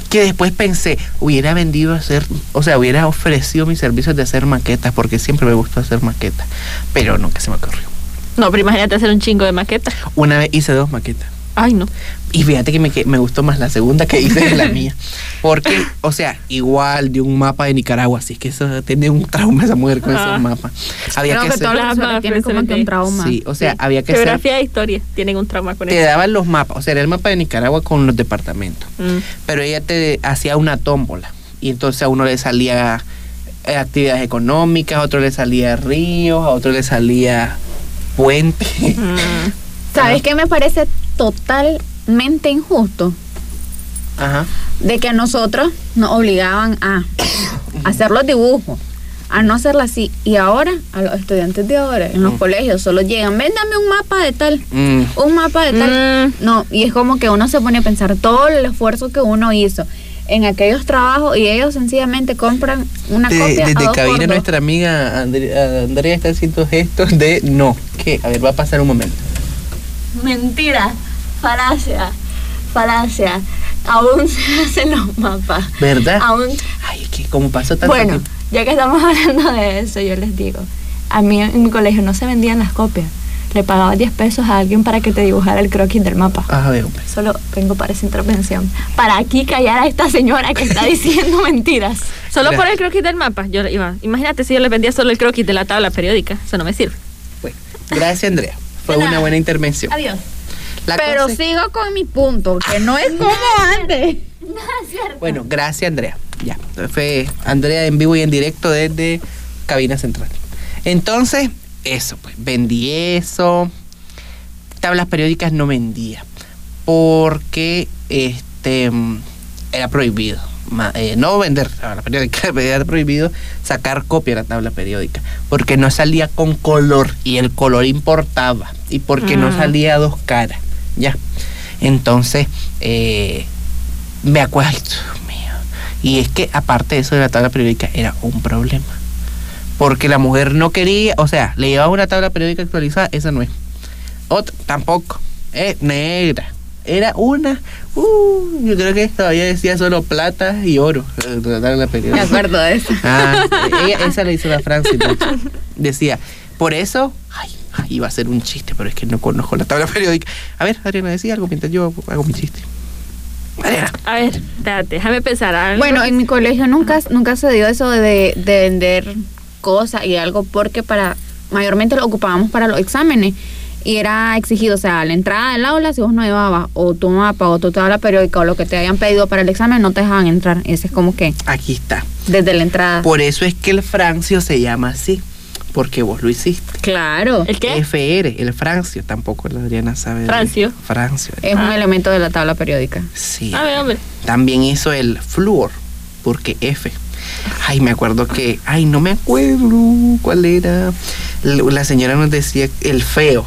Que después pensé, hubiera vendido hacer, o sea, hubiera ofrecido mis servicios de hacer maquetas, porque siempre me gustó hacer maquetas. Pero no, que se me ocurrió. No, pero imagínate hacer un chingo de maquetas. Una vez hice dos maquetas. Ay, no. Y fíjate que me, que me gustó más la segunda que hice que la mía. Porque, o sea, igual de un mapa de Nicaragua, así es que eso tiene un trauma esa mujer con Ah. esos mapas. Había Creo que que hacer, los Las profesores tienen como que un trauma. sí, o sea, Sí. había que hacer, Geografía e historia tienen un trauma con te eso. daban los mapas, o sea, era el mapa de Nicaragua con los departamentos. Mm. Pero ella te hacía una tómbola y entonces a uno le salía eh, actividades económicas, a otro le salía ríos, a otro le salía puente. Mm. ¿Sabes qué me parece totalmente injusto? Ajá. De que a nosotros nos obligaban a hacer los dibujos, a no hacerlo así. Y ahora, a los estudiantes de ahora, en los Mm. colegios, solo llegan, ven, dame un mapa de tal, Mm. un mapa de tal. Mm. No, y es como que uno se pone a pensar todo el esfuerzo que uno hizo en aquellos trabajos y ellos sencillamente compran una De- copia a desde dos cabina por dos. nuestra amiga Andre- Andrea está haciendo gestos de no. ¿Qué? A ver, va a pasar un momento. Mentira, falacia, falacia. Aún se hacen los mapas. ¿Verdad? Aún. Ay, es que como pasó tanto Bueno, tiempo. ya que estamos hablando de eso, yo les digo, a mí en mi colegio no se vendían las copias. Le pagaba 10 pesos a alguien para que te dibujara el croquis del mapa. Ah, veo, pues. Solo vengo para esa intervención. Para aquí callar a esta señora que está diciendo mentiras. Solo por el croquis del mapa. Yo le iba. Imagínate si yo le vendía solo el croquis de la tabla periódica. Eso no me sirve. Bueno, gracias, Andrea. Fue una buena intervención. Adiós. La Pero cosa sigo con mi punto, que no es como antes. Bueno, gracias, Andrea. Ya, fue Andrea en vivo y en directo desde Cabina Central. Entonces, eso, pues, vendí eso. Tablas periódicas no vendía. Porque este era prohibido. Eh, no vender tabla periódica, era prohibido sacar copia de la tabla periódica. Porque no salía con color y el color importaba. Y porque no salía a dos caras. Ya. Entonces, eh, me acuerdo, ay, Dios mío. Y es que aparte de eso de la tabla periódica era un problema. Porque la mujer no quería, o sea, le llevaba una tabla periódica actualizada, esa no es. Otra, tampoco. Es negra. Era una, uh, yo creo que todavía decía solo plata y oro. La tabla Me periódica. acuerdo de eso. Ah, ella- esa la hizo la Francis. Decía, por eso, ay, iba a ser un chiste, pero es que no conozco la tabla periódica. A ver, Adriana, decía algo mientras yo hago mi chiste. Adriana. A ver, espérate, déjame pensar. algo Bueno, en mi colegio nunca, nunca se dio eso de, de vender cosas y algo porque para mayormente lo ocupábamos para los exámenes y era exigido, o sea, a la entrada del aula si vos no llevabas o tu mapa o tu tabla periódica o lo que te hayan pedido para el examen no te dejaban entrar. Ese es como que Aquí está. desde la entrada. Por eso es que el Francio se llama así, porque vos lo hiciste. Claro. ¿El qué? FR, el Francio, tampoco la Adriana sabe. de- Francio. Francio. Es un Ah. elemento de la tabla periódica. Sí. A ver, hombre. También hizo el flúor, porque F. Ay, me acuerdo que, ay, no me acuerdo cuál era. La señora nos decía el feo.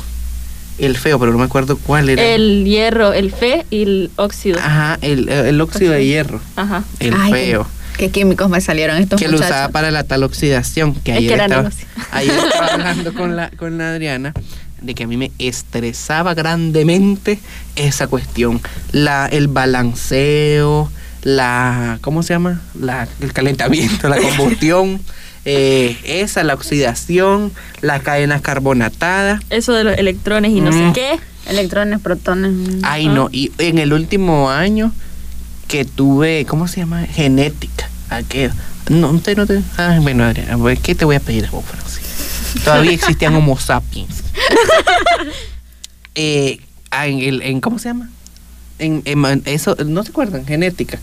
El feo, pero no me acuerdo cuál era. El hierro, el fe y el óxido. Ajá, el, el óxido de hierro. Ajá. El Ay, feo. Qué químicos me salieron estos que lo muchachos. usaba para la tal oxidación que Es ayer que era estaba, ayer estaba hablando con la con la Adriana de que a mí me estresaba grandemente esa cuestión. La, el balanceo, la, ¿cómo se llama? La, el calentamiento, la combustión, eh, esa, la oxidación, las cadenas carbonatadas. Eso de los electrones y no Mm. sé qué. Electrones, protones. Ay, no, y en el último año que tuve, ¿cómo se llama? Genética. ¿A qué? No, usted no te... Ah, bueno, Adriana, ¿qué te voy a pedir a vos, Francis? Todavía existían homo sapiens. eh, ah, en el, en, ¿Cómo se llama? En, en eso, ¿no se acuerdan? Genética.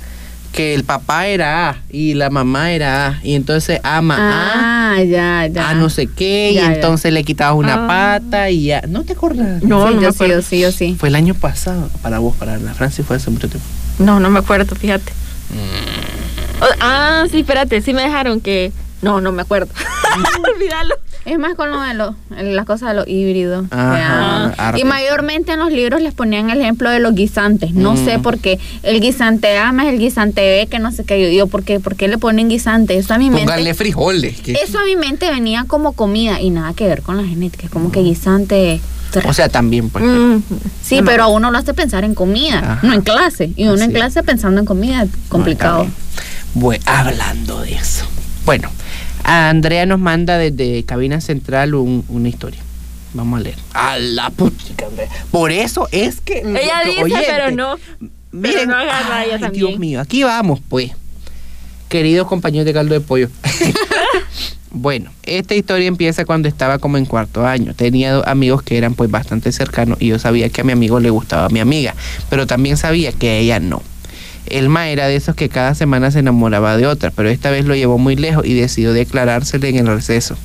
Que el papá era A y la mamá era A. Y entonces ama A. Ah, ya, ya. A no sé qué, Ya, y entonces le quitabas una Ah. pata y ya. ¿No te acuerdas? No, sí, no me yo sí, yo sí, yo sí. Fue el año pasado, para vos, para la Francia fue hace mucho tiempo. No, no me acuerdo, fíjate. Mm. Ah, sí, espérate, sí me dejaron que... No, no me acuerdo. Olvídalo. Es más con lo de los, las cosas de los híbridos. Ajá, y mayormente en los libros les ponían el ejemplo de los guisantes. No Mm. sé por qué el guisante A más el guisante B, que no sé qué. Yo digo, ¿por qué, ¿por qué le ponen guisante? Eso a mi Póngale mente. frijoles. que- Eso a mi mente venía como comida y nada que ver con la genética. Es como que guisante. O sea, también, pues. Mm, Sí, pero a uno lo hace pensar en comida, Ajá. no en clase. Y uno Así en clase pensando en comida, complicado. No. Bueno, hablando de eso. Bueno, a Andrea nos manda desde Cabina Central un- una historia. Vamos a leer. A la puchica, Andrea. Por eso es que. Ella dice, oyente- pero no. Miren, no agarra ella ay, también. Dios mío, aquí vamos, pues. Queridos compañeros de caldo de pollo. bueno, esta historia empieza cuando estaba como en cuarto año. Tenía dos amigos que eran pues bastante cercanos y yo sabía que a mi amigo le gustaba a mi amiga, pero también sabía que a ella no. Elma era de esos que cada semana se enamoraba de otra, pero esta vez lo llevó muy lejos y decidió declarársele en el receso.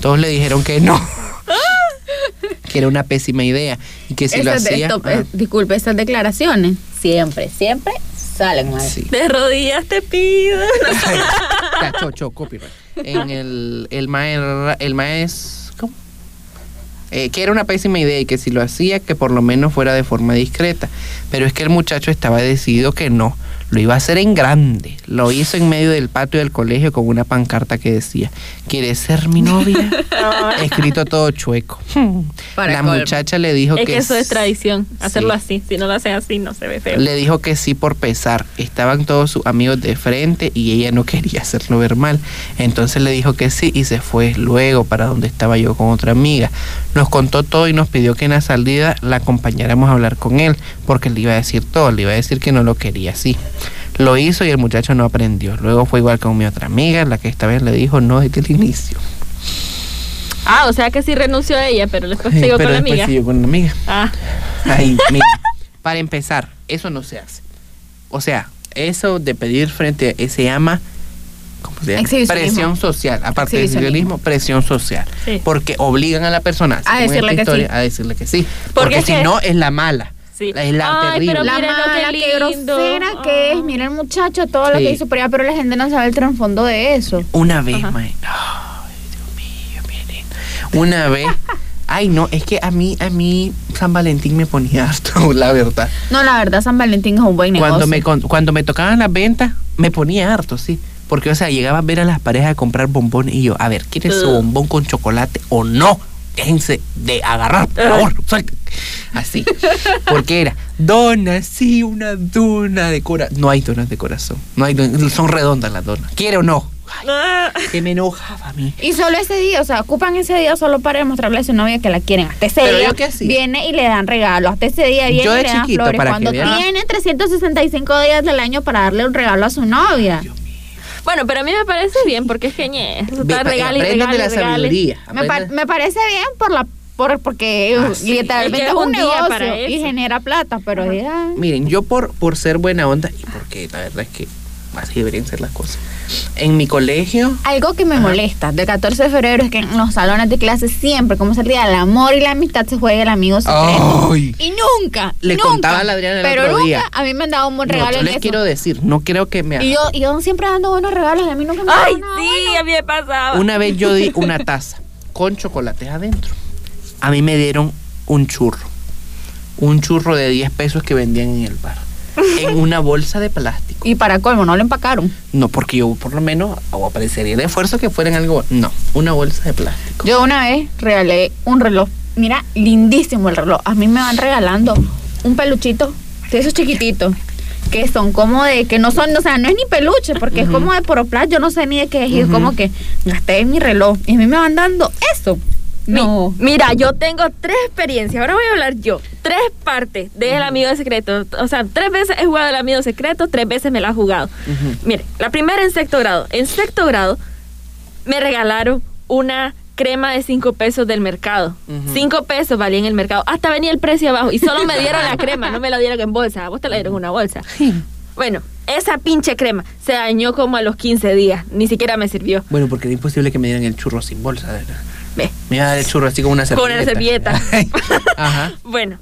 Todos le dijeron que no. que era una pésima idea y que si lo hacía... esto- ah, eh, disculpe, esas declaraciones siempre, siempre salen mal. sí. De rodillas te pido. Ya, cho, cho, copyright. En el, el maestro, el maestro, ¿cómo? Eh, que era una pésima idea y que si lo hacía, que por lo menos fuera de forma discreta. Pero es que el muchacho estaba decidido que no, lo iba a hacer en grande. Lo hizo en medio del patio del colegio con una pancarta que decía, ¿quieres ser mi novia? Escrito todo chueco. Para La colmo. muchacha le dijo es que que eso es tradición, hacerlo Sí. así. Si no lo hacen así, no se ve feo. Le dijo que sí por pesar. Estaban todos sus amigos de frente y ella no quería hacerlo ver mal. Entonces le dijo que sí y se fue luego para donde estaba yo con otra amiga. Nos contó todo y nos pidió que en la salida la acompañáramos a hablar con él porque le iba a decir todo, le iba a decir que no lo quería así. Lo hizo y el muchacho no aprendió. Luego fue igual con mi otra amiga, la que esta vez le dijo no desde el inicio. Ah, o sea que sí renunció a ella, pero después siguió con la amiga. siguió con la amiga. Ah, Ay, mira, para empezar, eso no se hace. O sea, eso de pedir frente a, se llama ¿cómo se llama? Presión social, aparte de Exhibicionismo. presión social, Sí. porque obligan a la persona A decirle que sí. historia, a decirle que sí, Porque si no es la mala, sí. es la Ay, terrible. pero La qué mala, qué lindo. grosera que es. Ah. Mira el muchacho, todo lo que hizo por allá, pero la gente no sabe el trasfondo de eso. Una vez, Ajá. mae, ay, Dios mío, miren, una vez, ay no, es que a mí, a mí San Valentín me ponía harto, la verdad. No, la verdad, San Valentín es un buen negocio. Cuando me, con- cuando me tocaban las ventas, me ponía harto, sí. Porque, o sea, llegaba a ver a las parejas a comprar bombones y yo, a ver, ¿quieres su Ugh. bombón con chocolate o no? Déjense de agarrar, por favor, suelten. Así. Porque era, dona, sí, una dona de corazón. No hay donas de corazón. No hay don- son redondas las donas. ¿Quiere o no? Ay, Ah. que me enojaba a mí. Y solo ese día, o sea, ocupan ese día solo para demostrarle a su novia que la quieren. Hasta ese Pero día viene y le dan regalos. Hasta ese día viene Yo de y le dan chiquito, flores. para que Cuando vean. tiene 365 días del año para darle un regalo a su novia. Bueno, pero a mí me parece bien porque es que ñe, eso está regale y regale, de la regale. sabiduría. Me, me parece bien por la por porque Ah, sí. literalmente Es que es es un negocio para y eso. genera plata, pero ya. Miren, yo por, por ser buena onda y porque la verdad es que así deberían ser las cosas. En mi colegio, Algo que me molesta del 14 de febrero es que en los salones de clase siempre, como es el día del amor y la amistad, se juega el amigo secreto. ¡Ay! Y nunca. Le nunca, contaba a la Adriana el Pero otro nunca día. a mí me han dado un buen No, regalo yo en les eso. quiero decir, no creo que me Y yo, y yo siempre dando buenos regalos y a mí nunca me han Ay, sí, bueno. a mí me pasaba. Una vez yo di una taza con chocolates adentro. A mí me dieron un churro. Un churro de 10 pesos que vendían en el bar. En una bolsa de plástico. Y para colmo, no lo empacaron. No, porque yo por lo menos o aparecería el esfuerzo que fuera en algo. No, una bolsa de plástico. Yo una vez regalé un reloj mira, lindísimo el reloj. A mí me van regalando un peluchito de esos chiquititos. Que son como de, que no son, o sea, no es ni peluche, porque es como de Poroplas, yo no sé ni de qué es, y es como que gasté mi reloj. Y a mí me van dando eso. Mi- No. Mira, yo tengo tres experiencias. Ahora voy a hablar yo. Tres partes del amigo secreto. O sea, tres veces he jugado el amigo secreto, tres veces me lo ha jugado. Mire, la primera en sexto grado. En sexto grado me regalaron una crema de cinco pesos del mercado. Cinco pesos valía en el mercado. Hasta venía el precio abajo. Y solo me dieron la crema, no me la dieron en bolsa. A vos te la dieron en una bolsa. Bueno, esa pinche crema se dañó como a los 15 días. Ni siquiera me sirvió. Bueno, porque era imposible que me dieran el churro sin bolsa. de verdad. Ve. Me iba a dar el churro así como una Con servilleta. una servilleta. Ajá. Bueno,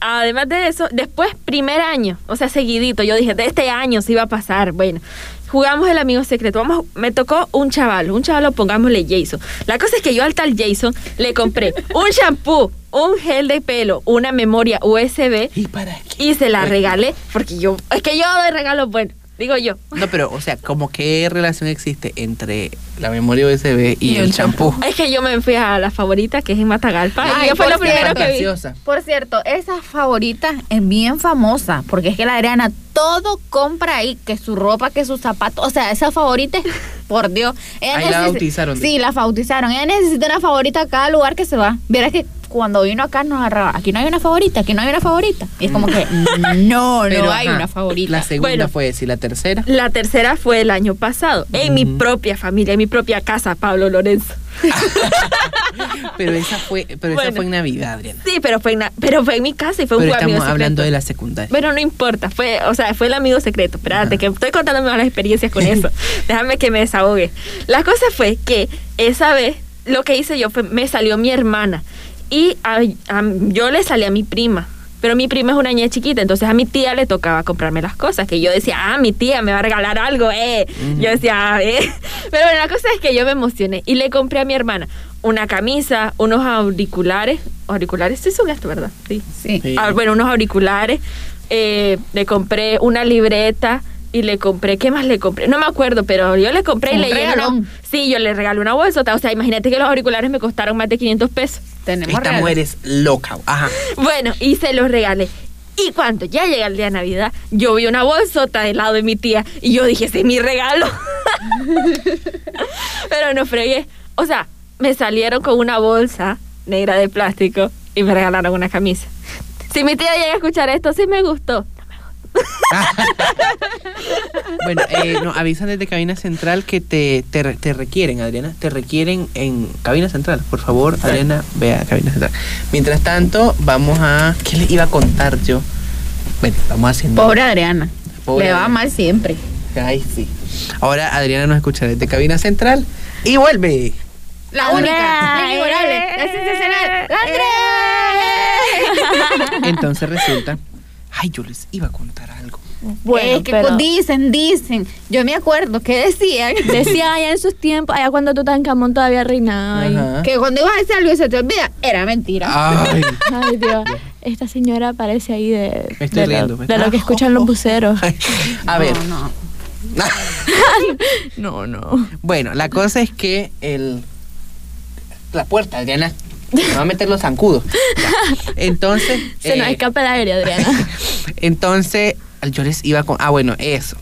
además de eso, después primer año, o sea, seguidito, yo dije, de este año se iba a pasar. Bueno, jugamos el amigo secreto. Vamos, me tocó un chaval, un chaval, pongámosle Jason. La cosa es que yo al tal Jason le compré un shampoo, un gel de pelo, una memoria USB ¿Y para qué? y se la regalé porque yo, es que yo doy regalos buenos, digo yo. No, pero, o sea, como qué relación existe entre la memoria USB y, Y el champú. Es que yo me fui a la favorita que es en Matagalpa Ay, y yo fue por lo primero cierto. que vi. Por cierto, esa favorita es bien famosa, porque es que la Adriana todo compra ahí, que su ropa, que sus zapatos, o sea, esa favorita, por Dios. Ella Ahí la bautizaron. Sí, la bautizaron. Ella necesita una favorita a cada lugar que se va. Vieras que cuando vino acá nos agarraba, aquí no hay una favorita, aquí no hay una favorita. Y es como que, no, Pero, no hay ajá, una favorita. La segunda Bueno. fue si la tercera. La tercera fue el año pasado, en mi propia familia, en mi propia casa, Pablo Lorenzo. Pero esa fue, pero esa Bueno. fue en Navidad, Adriana. Sí, pero fue en, pero fue en mi casa y fue un Pero amigo estamos secreto. hablando de la secundaria. Pero no importa, fue, o sea, fue el amigo secreto. Espérate, que estoy contando malas experiencias con eso. Déjame que me desahogue. La cosa fue que esa vez lo que hice yo fue, me salió mi hermana y a- a- yo le salí a mi prima. Pero mi prima es una niña chiquita, entonces a mi tía le tocaba comprarme las cosas. Que yo decía, ah, mi tía me va a regalar algo, eh. Yo decía, ah, eh. Pero bueno, la cosa es que yo me emocioné y le compré a mi hermana una camisa, unos auriculares. Auriculares, sí son esto, ¿verdad? Sí. Sí. Sí. Ah, bueno, unos auriculares, eh, le compré una libreta y le compré, ¿qué más le compré? No me acuerdo, pero yo le compré y le una- Sí, yo le regalé una bolsota. O sea, imagínate que los auriculares me costaron más de 500 pesos. Tenemos Esta mujer es loca. Ajá. Bueno, y se los regalé. Y cuando ya llega el día de Navidad, yo vi una bolsota del lado de mi tía y yo dije, ese es mi regalo. Pero no fregué. O sea, me salieron con una bolsa negra de plástico y me regalaron una camisa. Si mi tía llega a escuchar esto, sí me gustó. Bueno, eh, no, avisan desde Cabina Central que te, te, te requieren, Adriana. Te requieren en Cabina Central. Por favor, Adriana, ve a Cabina Central. Mientras tanto, vamos a... ¿Qué les iba a contar yo? Bueno, vamos haciendo... Pobre Adriana. Pobre le va Adriana. mal siempre. Ay, sí. Ahora Adriana nos escucha desde Cabina Central y vuelve. La única, la inigualable, la sensacional, la Andrea. Entonces resulta... Ay, yo les iba a contar algo. Bueno, es que pero dicen, dicen. Yo me acuerdo que decían decía allá en sus tiempos, allá cuando Tutankamón todavía reinaba. que cuando ibas a decir algo y se te olvida, era mentira. Ay. Ay, Dios. Esta señora parece ahí de, Me estoy de, riendo, lo, me- de lo que escuchan los buceros. A ver. No, no. No, no. Bueno, la cosa es que el la puerta, Adriana, me va a meter los zancudos. Ya. Entonces, Se nos eh, escapa el aire, Adriana. entonces yo les iba con, ah bueno, eso.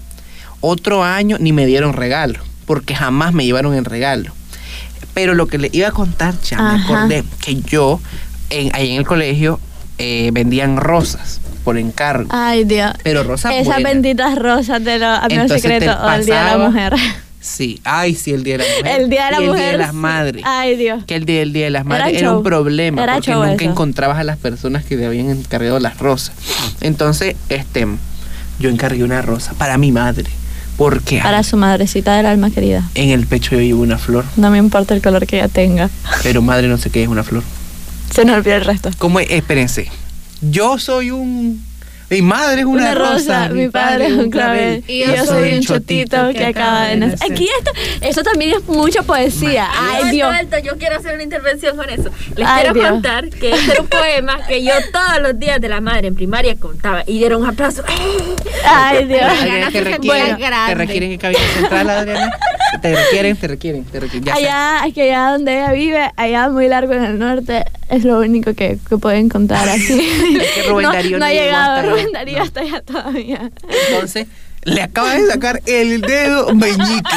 Otro año ni me dieron regalo, porque jamás me llevaron en regalo. Pero lo que le iba a contar ya me Ajá. acordé que yo en, ahí en el colegio eh, vendían rosas por encargo, Ay, Dios. pero rosas Esas benditas rosas de los Entonces te el Día de la Mujer. Sí, ay, sí, el día de la mujer. El Día de la y Mujer. el día de las madres. Ay, Dios. que el día, el día de las madres era, un problema Era porque nunca eso. encontrabas a las personas que te habían encargado las rosas. Entonces, este, yo encargué una rosa para mi madre, porque Para su madrecita del alma querida. en el pecho yo llevo una flor, No me importa el color que ella tenga. pero madre no sé qué es una flor. Se nos olvida el resto. ¿Cómo es? Espérense. Yo soy un mi madre es una, Una rosa, mi padre es un clavel. Y yo soy un chotito que acaba de nacer. Aquí esto, eso también es mucha poesía. Ay, Dios. alto, yo quiero hacer una intervención con eso. Les Ay, quiero Dios. contar que este era un poema que yo todos los días de la madre en primaria contaba y dieron un aplauso. Ay, Dios. Adriana, te requieren, te requieren en cabina central, Adriana. te requieren, te requieren, te requieren. Ya allá, es que allá donde ella vive, allá muy largo en el norte, es lo único que, que pueden contar así. Es que Rubén no, Darío no ha llegado, Rubén Darío No. hasta allá todavía. Entonces, le acaba de sacar el dedo meñique.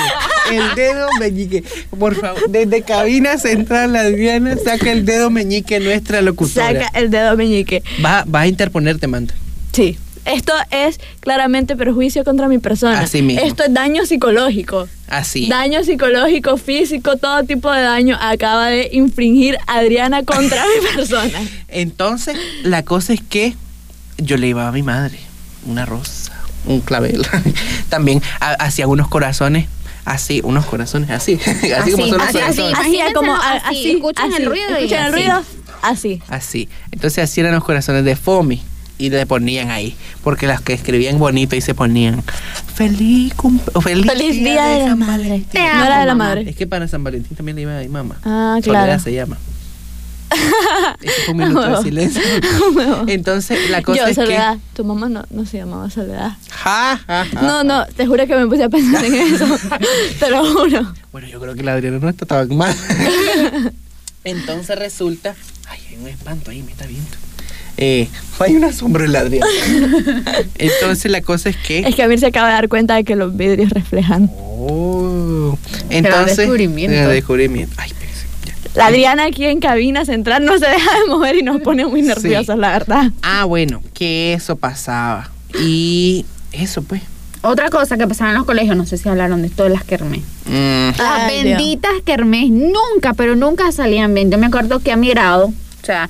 El dedo meñique. Por favor, desde cabina central, Adriana, saca el dedo meñique nuestra locutora. Saca el dedo meñique. Va, va a interponerte, Manta. Sí. Esto es claramente perjuicio contra mi persona. Así mismo. Esto es daño psicológico. Así. Daño psicológico, físico, todo tipo de daño acaba de infringir Adriana contra mi persona. Entonces, la cosa es que yo le iba a mi madre una rosa, un clavel. También ha- hacía unos corazones así, unos corazones así. así, como Así, son los así, así. corazones. Hacía como a- Imagínenselo así, así, escuchan el así. ruido y Escuchan el así. ruido, así. Así. Entonces hacían los corazones de foamy y le ponían ahí. Porque las que escribían bonito y se ponían feliz, feliz, Feliz día de la San madre. Valentín". Te No era de la madre. Es que para San Valentín también le iba a mi mamá. Ah, Soledad claro. se llama. Ese fue un minuto de silencio. Entonces, la cosa Yo, es Soledad. Tu mamá no, no se llamaba Soledad. que. Ja, ja, ja. No, no, te juro que me puse a pensar en eso. te lo juro. Bueno, yo creo que la Adriana no está tan mal. Entonces resulta. Ay, hay un espanto ahí, me está viendo. Eh, hay una sombra en la Adriana. Entonces la cosa es que. Es que Amir se acaba de dar cuenta de que los vidrios reflejan. Oh. Entonces. descubrimiento. Gran descubrimiento. Ay, ya. La Adriana aquí en cabina central no se deja de mover y nos pone muy nerviosos, Sí. la verdad. Ah, bueno, que eso pasaba. Y eso, pues. Otra cosa que pasaba en los colegios, no sé si hablaron de esto de las kermés. Mm, Las Ay, Dios. benditas kermés nunca, pero nunca salían bien. Yo me acuerdo que a mi grado, o sea,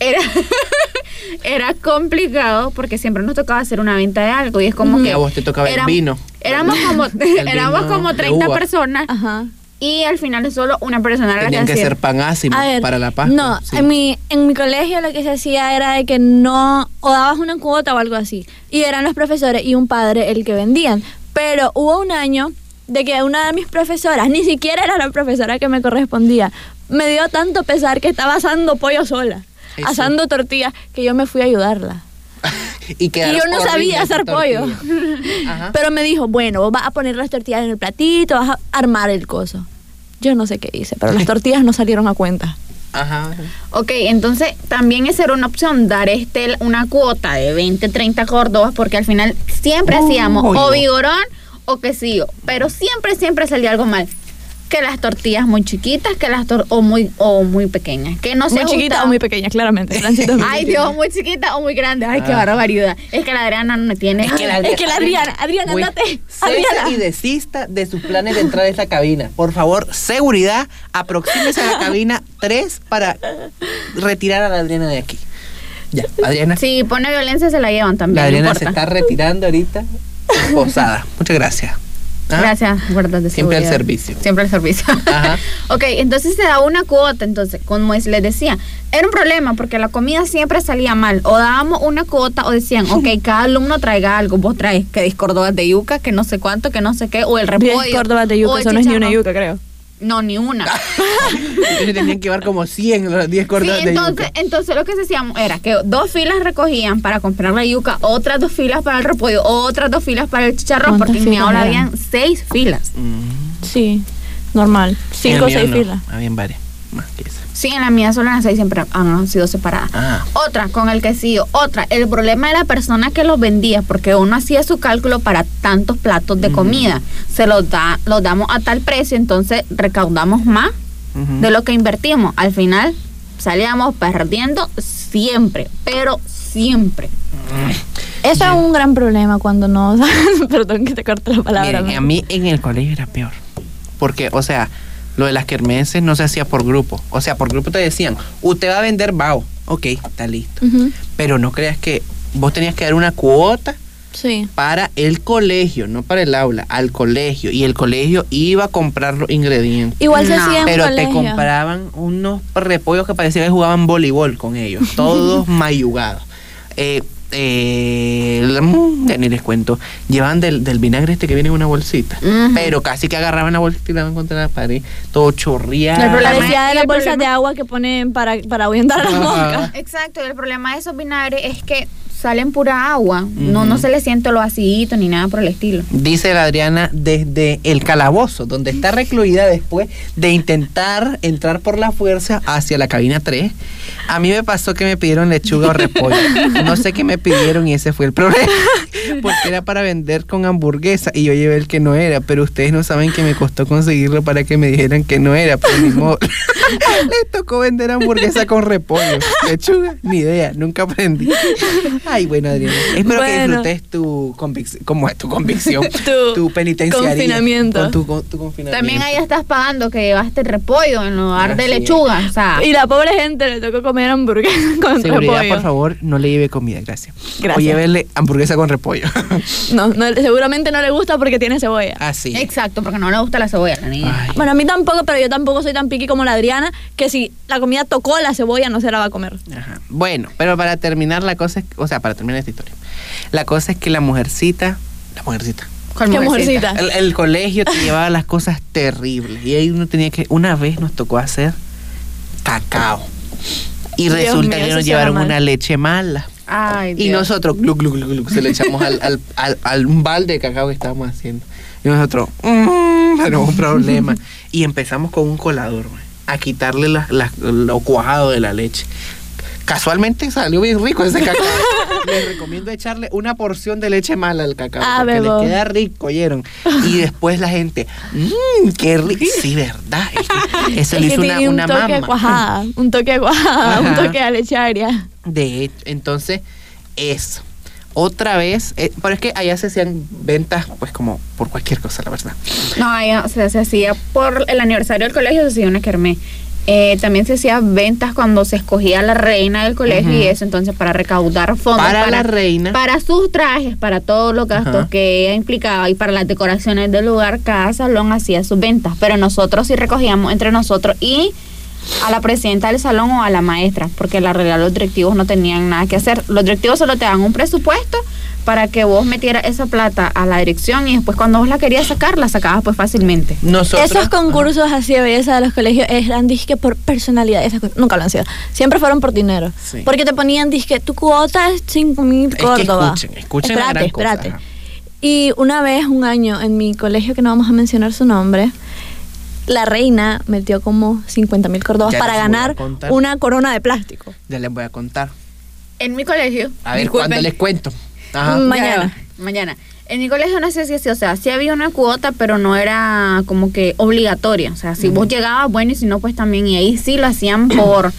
era, era complicado porque siempre nos tocaba hacer una venta de algo y es como que... a vos te tocaba el vino. Éramos como, El éramos vino como de 30 uva. personas Ajá. Y al final solo una persona la Tenían que hacía. ser pan ácimo A ver, para la Pascua. No, sí. en, mi, en mi colegio lo que se hacía era de que no, o dabas una cuota o algo así. Y eran los profesores y un padre el que vendían. Pero hubo un año de que una de mis profesoras, ni siquiera era la profesora que me correspondía, me dio tanto pesar que estaba asando pollo sola, Eso. asando tortillas, que yo me fui a ayudarla. y, Y yo no sabía hacer pollo. Ajá. Pero me dijo, bueno, vos vas a poner las tortillas en el platito, vas a armar el coso. Yo no sé qué hice, pero las tortillas no salieron a cuenta. Ajá. Ok, entonces también esa era una opción, dar este una cuota de 20, 30 córdobas, porque al final siempre Oh, hacíamos o vigorón o quesillo, pero siempre, siempre salía algo mal. Que las tortillas muy chiquitas, que las tor o muy o muy pequeñas, que no se muy chiquita ajustaban. o muy pequeña, claramente. Ay. Dios, muy chiquita o muy grande. Ay, qué Ah. barbaridad. Es que la Adriana no me tiene. Es que la Es que la Adriana, Adriana, Güey, andate. Adriana. y desista de sus planes de entrar a esta cabina. Por favor, seguridad, aproxímese a la cabina 3 para retirar a la Adriana de aquí. Ya, Adriana. Si pone violencia se la llevan también. la no Adriana se está retirando ahorita. Posada. Muchas gracias. ¿Ah? Gracias, guardas de Siempre al servicio. Siempre al servicio. Ajá. ok, entonces se da una cuota, entonces, como es- les decía, era un problema porque la comida siempre salía mal. O dábamos una cuota o decían, ok, cada alumno traiga algo. Vos traes que discordobas de yuca, que no sé cuánto, que no sé qué, o el repollo. Córdobas de yuca, eso no es ni una yuca, creo. No, ni una. Entonces tenían que llevar como 100 los 10 Sí, cordadas de entonces, yuca. entonces lo que se hacía era que dos filas recogían para comprar la yuca, otras dos filas para el repollo, otras dos filas para el chicharrón, ¿Cuántas porque en mi eran? habían seis filas. Mm. Sí, normal. Cinco o seis no, filas. Habían varias. Más que esa. Sí, en la mía solo las seis siempre han sido separadas. Ah. Otra, con el quesillo. Otra, el problema de la persona que los vendía, porque uno hacía su cálculo para tantos platos de comida. Se los da, los damos a tal precio, entonces recaudamos más de lo que invertimos. Al final salíamos perdiendo siempre, pero siempre. Eso es un gran problema cuando no. Perdón que te corte la palabra. Miren, ¿no? a mí en el colegio era peor. Porque, o sea, lo de las kermeses no se hacía por grupo. O sea, por grupo te decían, usted va a vender bao. Ok, está listo. Pero no creas que vos tenías que dar una cuota Sí. para el colegio, no para el aula, al colegio. Y el colegio iba a comprar los ingredientes. Igual se No. hacía en Pero te compraban unos repollos que parecía que jugaban voleibol con ellos, todos mayugados. Eh, eh, ni les cuento. Llevaban del, del vinagre este que viene en una bolsita. Pero casi que agarraban la bolsita y la daban contra la pared. Todo chorreado. El problema Parecía de las bolsas problema- de agua que ponen para, para ahuyentar a las Ajá. moscas. Exacto, y el problema de esos vinagres es que salen pura agua. No, no se le siente lo acidito ni nada por el estilo. Dice la Adriana desde el calabozo, donde está recluida después de intentar entrar por la fuerza hacia la cabina 3. A mí me pasó que me pidieron lechuga o repollo. No sé qué me pidieron y ese fue el problema. Porque era para vender con hamburguesa y yo llevé el que no era, pero ustedes no saben que me costó conseguirlo para que me dijeran que no era. Pero ni modo. Les tocó vender hamburguesa con repollo. Lechuga, ni idea, nunca aprendí. Ay, bueno, Adriana. Espero que Bueno. disfrutes tu convicción. ¿Cómo es tu convicción? Tu tu penitenciaría. confinamiento. Con tu, con tu confinamiento. También ahí estás pagando que llevaste repollo en lugar de Así es. lechuga. O sea, Y la pobre gente le tocó comer hamburguesa con Seguridad, repollo. por favor, no le lleve comida, gracias. Gracias. O llévele hamburguesa con repollo. No, no, seguramente no le gusta porque tiene cebolla. Así. exacto, porque no le gusta la cebolla a la niña. Ay. Bueno, a mí tampoco, pero yo tampoco soy tan piqui como la Adriana, que si la comida tocó la cebolla no se la va a comer. Ajá. Bueno, pero para terminar la cosa es, o sea, para terminar esta historia. La cosa es que la mujercita, la mujercita, ¿Cuál ¿Qué mujercita? mujercita? el, el colegio te llevaba las cosas terribles y ahí uno tenía que, una vez nos tocó hacer cacao. Y Dios resulta mío, que nos llevaron mal. una leche mala. Ay, Y Dios. nosotros, glu, glu, glu, glu, se le echamos al, al, al, al un balde de cacao que estábamos haciendo. Y nosotros, mmm, pero un problema. Y empezamos con un colador, güey, a quitarle la- la- lo cuajado de la leche. Casualmente salió bien rico ese cacao. Les recomiendo echarle una porción de leche mala al cacao. Ah, porque bebo. les queda rico, ¿oyeron? Y después la gente, mmm, qué rico. Sí, verdad. Es que eso Es le que hizo una, tiene un una toque mamá. de cuajada, un toque de cuajada, un toque de leche agria. De hecho, entonces, eso. Otra vez, eh, pero es que allá se hacían ventas, pues como por cualquier cosa, la verdad. No, o sea, se hacía por el aniversario del colegio, se hacía una kermés. Eh, también se hacía ventas cuando se escogía la reina del colegio y eso, entonces para recaudar fondos. Para la reina. Para sus trajes, para todos los gastos que ella implicaba y para las decoraciones del lugar, cada salón hacía sus ventas. Pero nosotros sí recogíamos entre nosotros y a la presidenta del salón o a la maestra, porque la realidad los directivos no tenían nada que hacer. Los directivos solo te dan un presupuesto para que vos metieras esa plata a la dirección y después cuando vos la querías sacar, la sacabas pues fácilmente. Nosotros, Esos concursos así de belleza de los colegios eran disque por personalidad, esas cosas nunca lo han sido. Siempre fueron por dinero. Sí. Porque te ponían disque, tu cuota es 5 mil que Córdoba. escuchen, escuchen la espérate, gran cosa, espérate. ajá. Y una vez, un año, en mi colegio, que no vamos a mencionar su nombre, la reina metió como 50 mil Córdobas Ya para ganar una corona de plástico. ya les voy a contar. En mi colegio, A ver, disculpen, cuando les cuento. Ajá. Mm. Ya Mañana. mañana. En mi colegio no sé si así, o sea, sí había una cuota, pero no era como que obligatoria. O sea, si vos llegabas, bueno, y si no, pues también. Y ahí sí lo hacían por,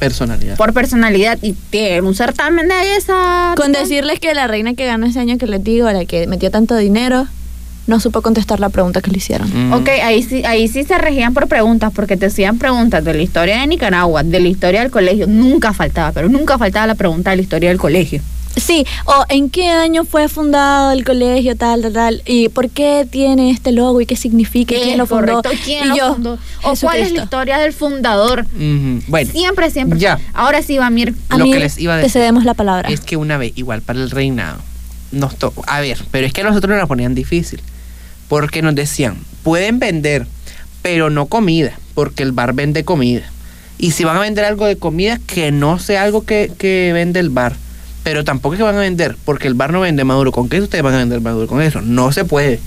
Personalidad. por personalidad. Y tiene un certamen de esa. Con decirles que la reina que ganó ese año que les digo, la que metió tanto dinero, no supo contestar la pregunta que le hicieron. Mm. Ok, ahí sí, ahí sí se regían por preguntas, porque te hacían preguntas de la historia de Nicaragua, de la historia del colegio. Nunca faltaba, pero nunca faltaba la pregunta de la historia del colegio. Sí, o en qué año fue fundado el colegio, tal, tal, tal, y por qué tiene este logo y qué significa, y quién lo fundó. correcto? ¿Quién y lo yo, fundó? ¿O cuál es la historia del fundador? Bueno, Siempre, siempre. Ya. Ahora sí, Vamir. A lo mí que les iba a te decir cedemos la palabra. es que una vez, igual para el reinado, nos tocó. A ver, pero es que a nosotros nos la ponían difícil. Porque nos decían, pueden vender, pero no comida, porque el bar vende comida. Y si van a vender algo de comida, que no sea algo que, que vende el bar. Pero tampoco es que van a vender, porque el bar no vende maduro con queso, ustedes van a vender maduro con eso. No se puede.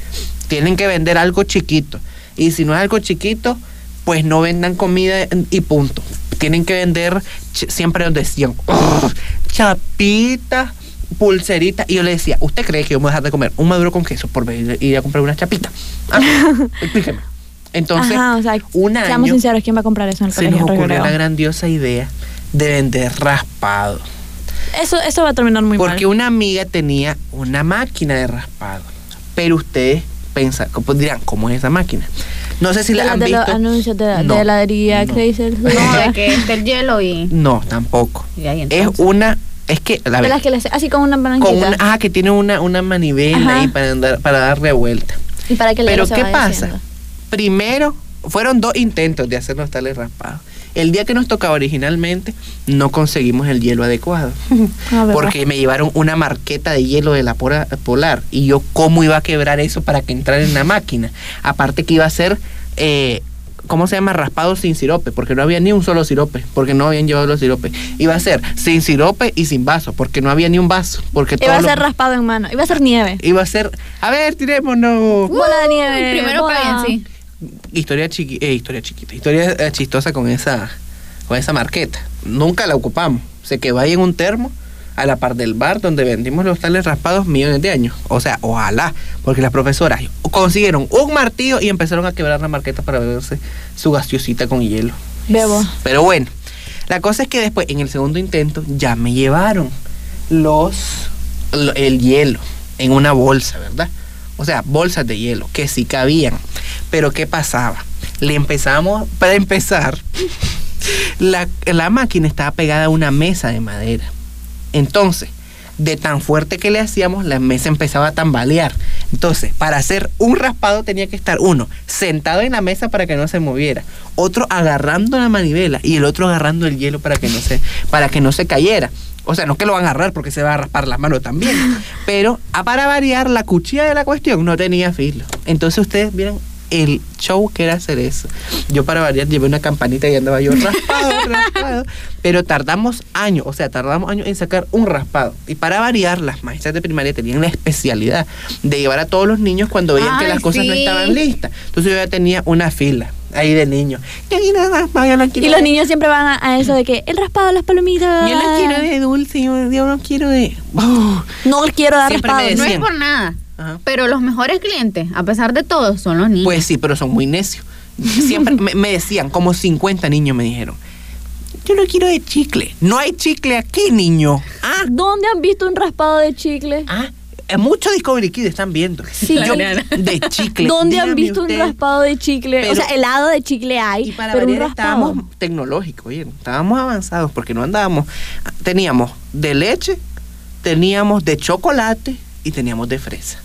Tienen que vender algo chiquito. Y si no es algo chiquito, pues no vendan comida y punto. Tienen que vender, siempre nos decían, "Oh, chapitas, pulseritas. Y yo le decía, ¿usted cree que yo me voy a dejar de comer un maduro con queso por venir- ir a comprar una chapita? Ah, explíqueme. Entonces, Ajá, o sea, un seamos sinceros, ¿quién va a comprar eso en el se colegio? nos ocurrió la grandiosa idea de vender raspado. Eso, eso va a terminar muy Porque mal. una amiga tenía una máquina de raspado. Pero ustedes pensan, pues dirán, ¿cómo es esa máquina? No sé si de, la la- han de visto. los anuncios de, No, heladería no. Chrysler. No, de que está el hielo y. No, tampoco. y ahí Es una, es que, a de ver, las que les así con una palanquita. con una, ah, que tiene una, una manivela Ajá. ahí para, andar, para dar revuelta. y para que el Pero ¿qué pasa? Primero, fueron dos intentos de hacernos tales raspados. El día que nos tocaba originalmente, no conseguimos el hielo adecuado. Ah, ¿verdad? Porque me llevaron una marqueta de hielo de la pora- polar. Y yo, ¿cómo iba a quebrar eso para que entrara en la máquina? Aparte que iba a ser eh, ¿cómo se llama? Raspado sin sirope, porque no había ni un solo sirope, porque no habían llevado los siropes. Iba a ser sin sirope y sin vaso, porque no había ni un vaso, porque Iba a ser lo- raspado en mano. Iba a ser nieve. iba a ser, a ver, tirémonos. Bola de nieve. primero bola. paguen, sí. historia chiqui, eh, historia chiquita, historia eh, chistosa con esa con esa marqueta. Nunca la ocupamos. Se quedó ahí en un termo a la par del bar donde vendimos los tales raspados millones de años. O sea, ojalá, porque las profesoras consiguieron un martillo y empezaron a quebrar la marqueta para beberse su gaseosita con hielo. Bebo. Pero bueno, la cosa es que después, en el segundo intento, ya me llevaron los lo- el hielo en una bolsa, ¿verdad? O sea, bolsas de hielo que sí cabían. Pero ¿qué pasaba? Le empezamos, para empezar, la, la máquina estaba pegada a una mesa de madera. Entonces, de tan fuerte que le hacíamos, la mesa empezaba a tambalear. Entonces, para hacer un raspado tenía que estar uno sentado en la mesa para que no se moviera, otro agarrando la manivela y el otro agarrando el hielo para que no se, para que no se cayera. O sea, no que lo van a agarrar porque se va a raspar la mano también. Pero a para variar, la cuchilla de la cuestión no tenía filo. Entonces ustedes vieron el show que era hacer eso. Yo para variar llevé una campanita y andaba yo raspado, raspado. Pero tardamos años, o sea, tardamos años en sacar un raspado. Y para variar, las maestras de primaria tenían la especialidad de llevar a todos los niños cuando veían que Ay, las cosas no sí. estaban listas. Entonces yo ya tenía una fila ahí de niños. Y los de- niños siempre van a, a eso de que el raspado, las palomitas. Yo no quiero de dulce, yo, yo no quiero de... Oh. No quiero dar Siempre raspado. No es por nada. Ajá. Pero los mejores clientes, a pesar de todo, son los niños. Pues sí, pero son muy necios. Siempre me, me decían, como 50 niños me dijeron, yo no quiero de chicle. No hay chicle aquí, niño. Ah, ¿Dónde han visto un raspado de chicle? ah. eh, Mucho Discovery Kids están viendo. Sí. Yo, de chicle. ¿Dónde han visto usted. un raspado de chicle? o sea, helado de chicle hay, Y para pero un raspado. estábamos tecnológicos, oye, estábamos avanzados porque no andábamos. Teníamos de leche, teníamos de chocolate y teníamos de fresa.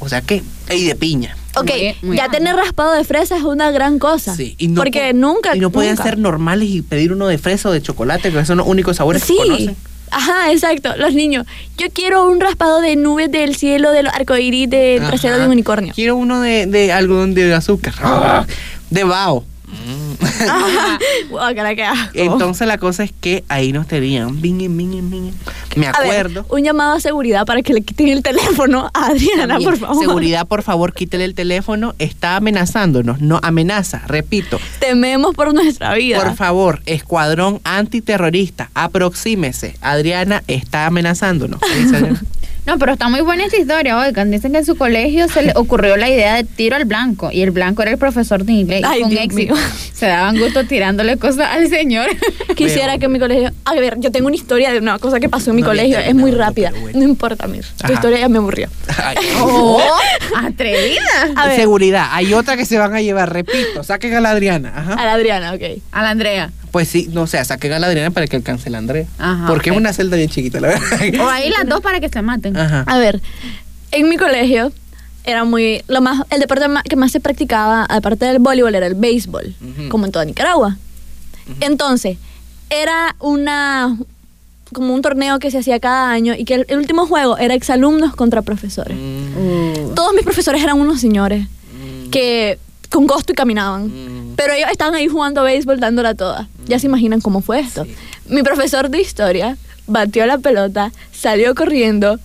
O sea que, y de piña. Ok, Muy- muy ya bien. tener raspado de fresa es una gran cosa. Sí, y no porque po- nunca. Y no podían nunca. ser normales y pedir uno de fresa o de chocolate, que son los únicos sabores Sí. que conocen. Ajá, exacto. Los niños. Yo quiero un raspado de nubes del cielo, de los arcoíris, del Ajá. trasero de un unicornio. Quiero uno de, de algodón de azúcar. Ah. De bao. Guácala, qué asco. Entonces la cosa es que ahí nos tenían. Bing, bing, bing. Me A ver, acuerdo. un llamado a seguridad para que le quiten el teléfono a Adriana, También, por favor. Seguridad, por favor, quítele el teléfono. Está amenazándonos. No amenaza, repito. Tememos por nuestra vida. Por favor, escuadrón antiterrorista, aproxímese. Adriana está amenazándonos. No, pero está muy buena esta historia, oigan. Dicen que en su colegio se le ocurrió la idea de tiro al blanco. Y el blanco era el profesor de inglés. Ay, con Dios éxito. mío. Se daban gusto tirándole cosas al señor. Quisiera Veo. que en mi colegio. A ver, yo tengo una historia de una cosa que pasó en mi No colegio. Es muy rápida. bueno. No importa, Mir. Tu historia ya me aburrió. Ay, ¡Oh! ¡Atrevida! A ver. Seguridad. Hay otra que se van a llevar, repito. Saquen a la Adriana. Ajá. A la Adriana, ok. A la Andrea. Pues sí, no o sea, saquen a la Adriana para que alcance la Andrea. Ajá, Porque es una celda bien chiquita, la verdad. O ahí las dos para que se maten. Ajá. A ver, en mi colegio era muy. Lo más, el deporte que más se practicaba, aparte del voleibol, era el béisbol, como en toda Nicaragua. Entonces, era una. como un torneo que se hacía cada año y que el, el último juego era exalumnos contra profesores. Mm, Uh, Todos mis profesores eran unos señores mm, que con gusto y caminaban. mm. Pero ellos estaban ahí jugando béisbol dándola toda. Ya se imaginan cómo fue esto. Sí. Mi profesor de historia batió la pelota, salió corriendo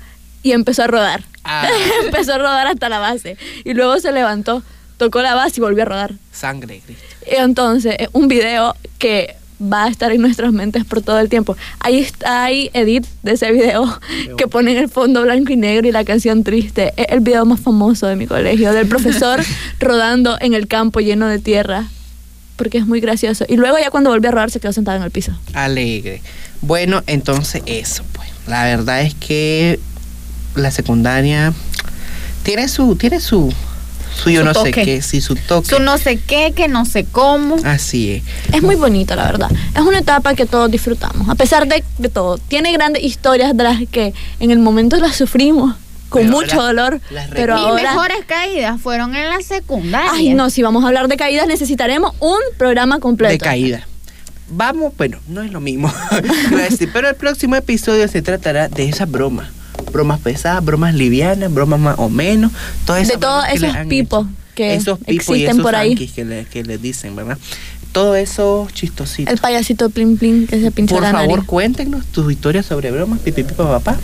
y empezó a rodar. Ah. empezó a rodar hasta la base. Y luego se levantó, tocó la base y volvió a rodar. Sangre, Cristo. Y entonces, es un video que va a estar en nuestras mentes por todo el tiempo. Ahí está, ahí edit de ese video que ponen el fondo blanco y negro y la canción triste. Es el video más famoso de mi colegio, del profesor rodando en el campo lleno de tierra. Porque es muy gracioso. Y luego ya cuando volvió a rodar se quedó sentado en el piso. Alegre. Bueno, entonces eso, pues. La verdad es que la secundaria tiene su, tiene su, su yo Su no sé qué, sí, su toque. su no sé qué, que no sé cómo. Así es. Es muy bonito, la verdad. Es una etapa que todos disfrutamos, a pesar de, de todo. Tiene grandes historias de las que en el momento las sufrimos con Pero mucho dolor, las pero Mis ahora... mejores caídas fueron en la secundaria. Ay, no, si vamos a hablar de caídas necesitaremos un programa completo. De caída. Vamos, bueno, no es lo mismo. Pero el próximo episodio se tratará de esas bromas. Bromas pesadas, bromas livianas, bromas más o menos. Todas De esas todos que le esos pipos. que esos pipos y existen esos por ahí. que le, que le dicen, ¿verdad? Todo eso chistosito. El payasito plin plin que se pincha Por la favor, nariz. cuéntenos tus historias sobre bromas, pipi, pipa, papá.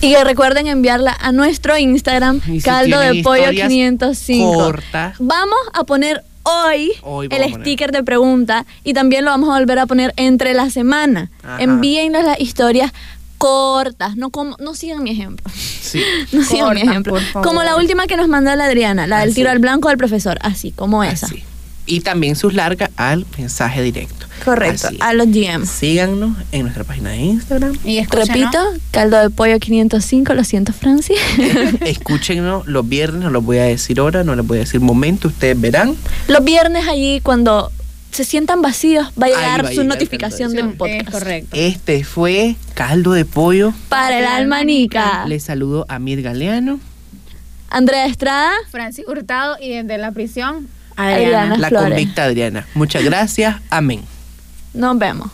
Y que recuerden enviarla a nuestro Instagram, Y si caldo de pollo historias 505. cortas. Vamos a poner hoy, Hoy el sticker de pregunta y también lo vamos a volver a poner entre la semana. Ajá. Envíennos las historias cortas, no como no sigan mi ejemplo. Sí. No sigan mi ejemplo. por favor. Como la última que nos mandó la Adriana, la del Así. tiro al blanco del profesor, así como esa. Así. Y también sus largas al mensaje directo. Correcto, Así. a los DMs. Síganos en nuestra página de Instagram. Y escúchenos. Repito, caldo de pollo 505, lo siento Francis. Escúchenos los viernes, no los voy a decir hora, no les voy a decir momento, ustedes verán. los viernes allí cuando se sientan vacíos va a llegar va a su llegar notificación de Pollo. podcast. Es correcto. Este fue Caldo de Pollo. Para el alma nica. Les saludo a Mir Galeano, Andrea Estrada. Francis Hurtado y desde la prisión, Adriana. Adriana. la Flores. convicta Adriana. Muchas gracias. Amén. Nos vemos.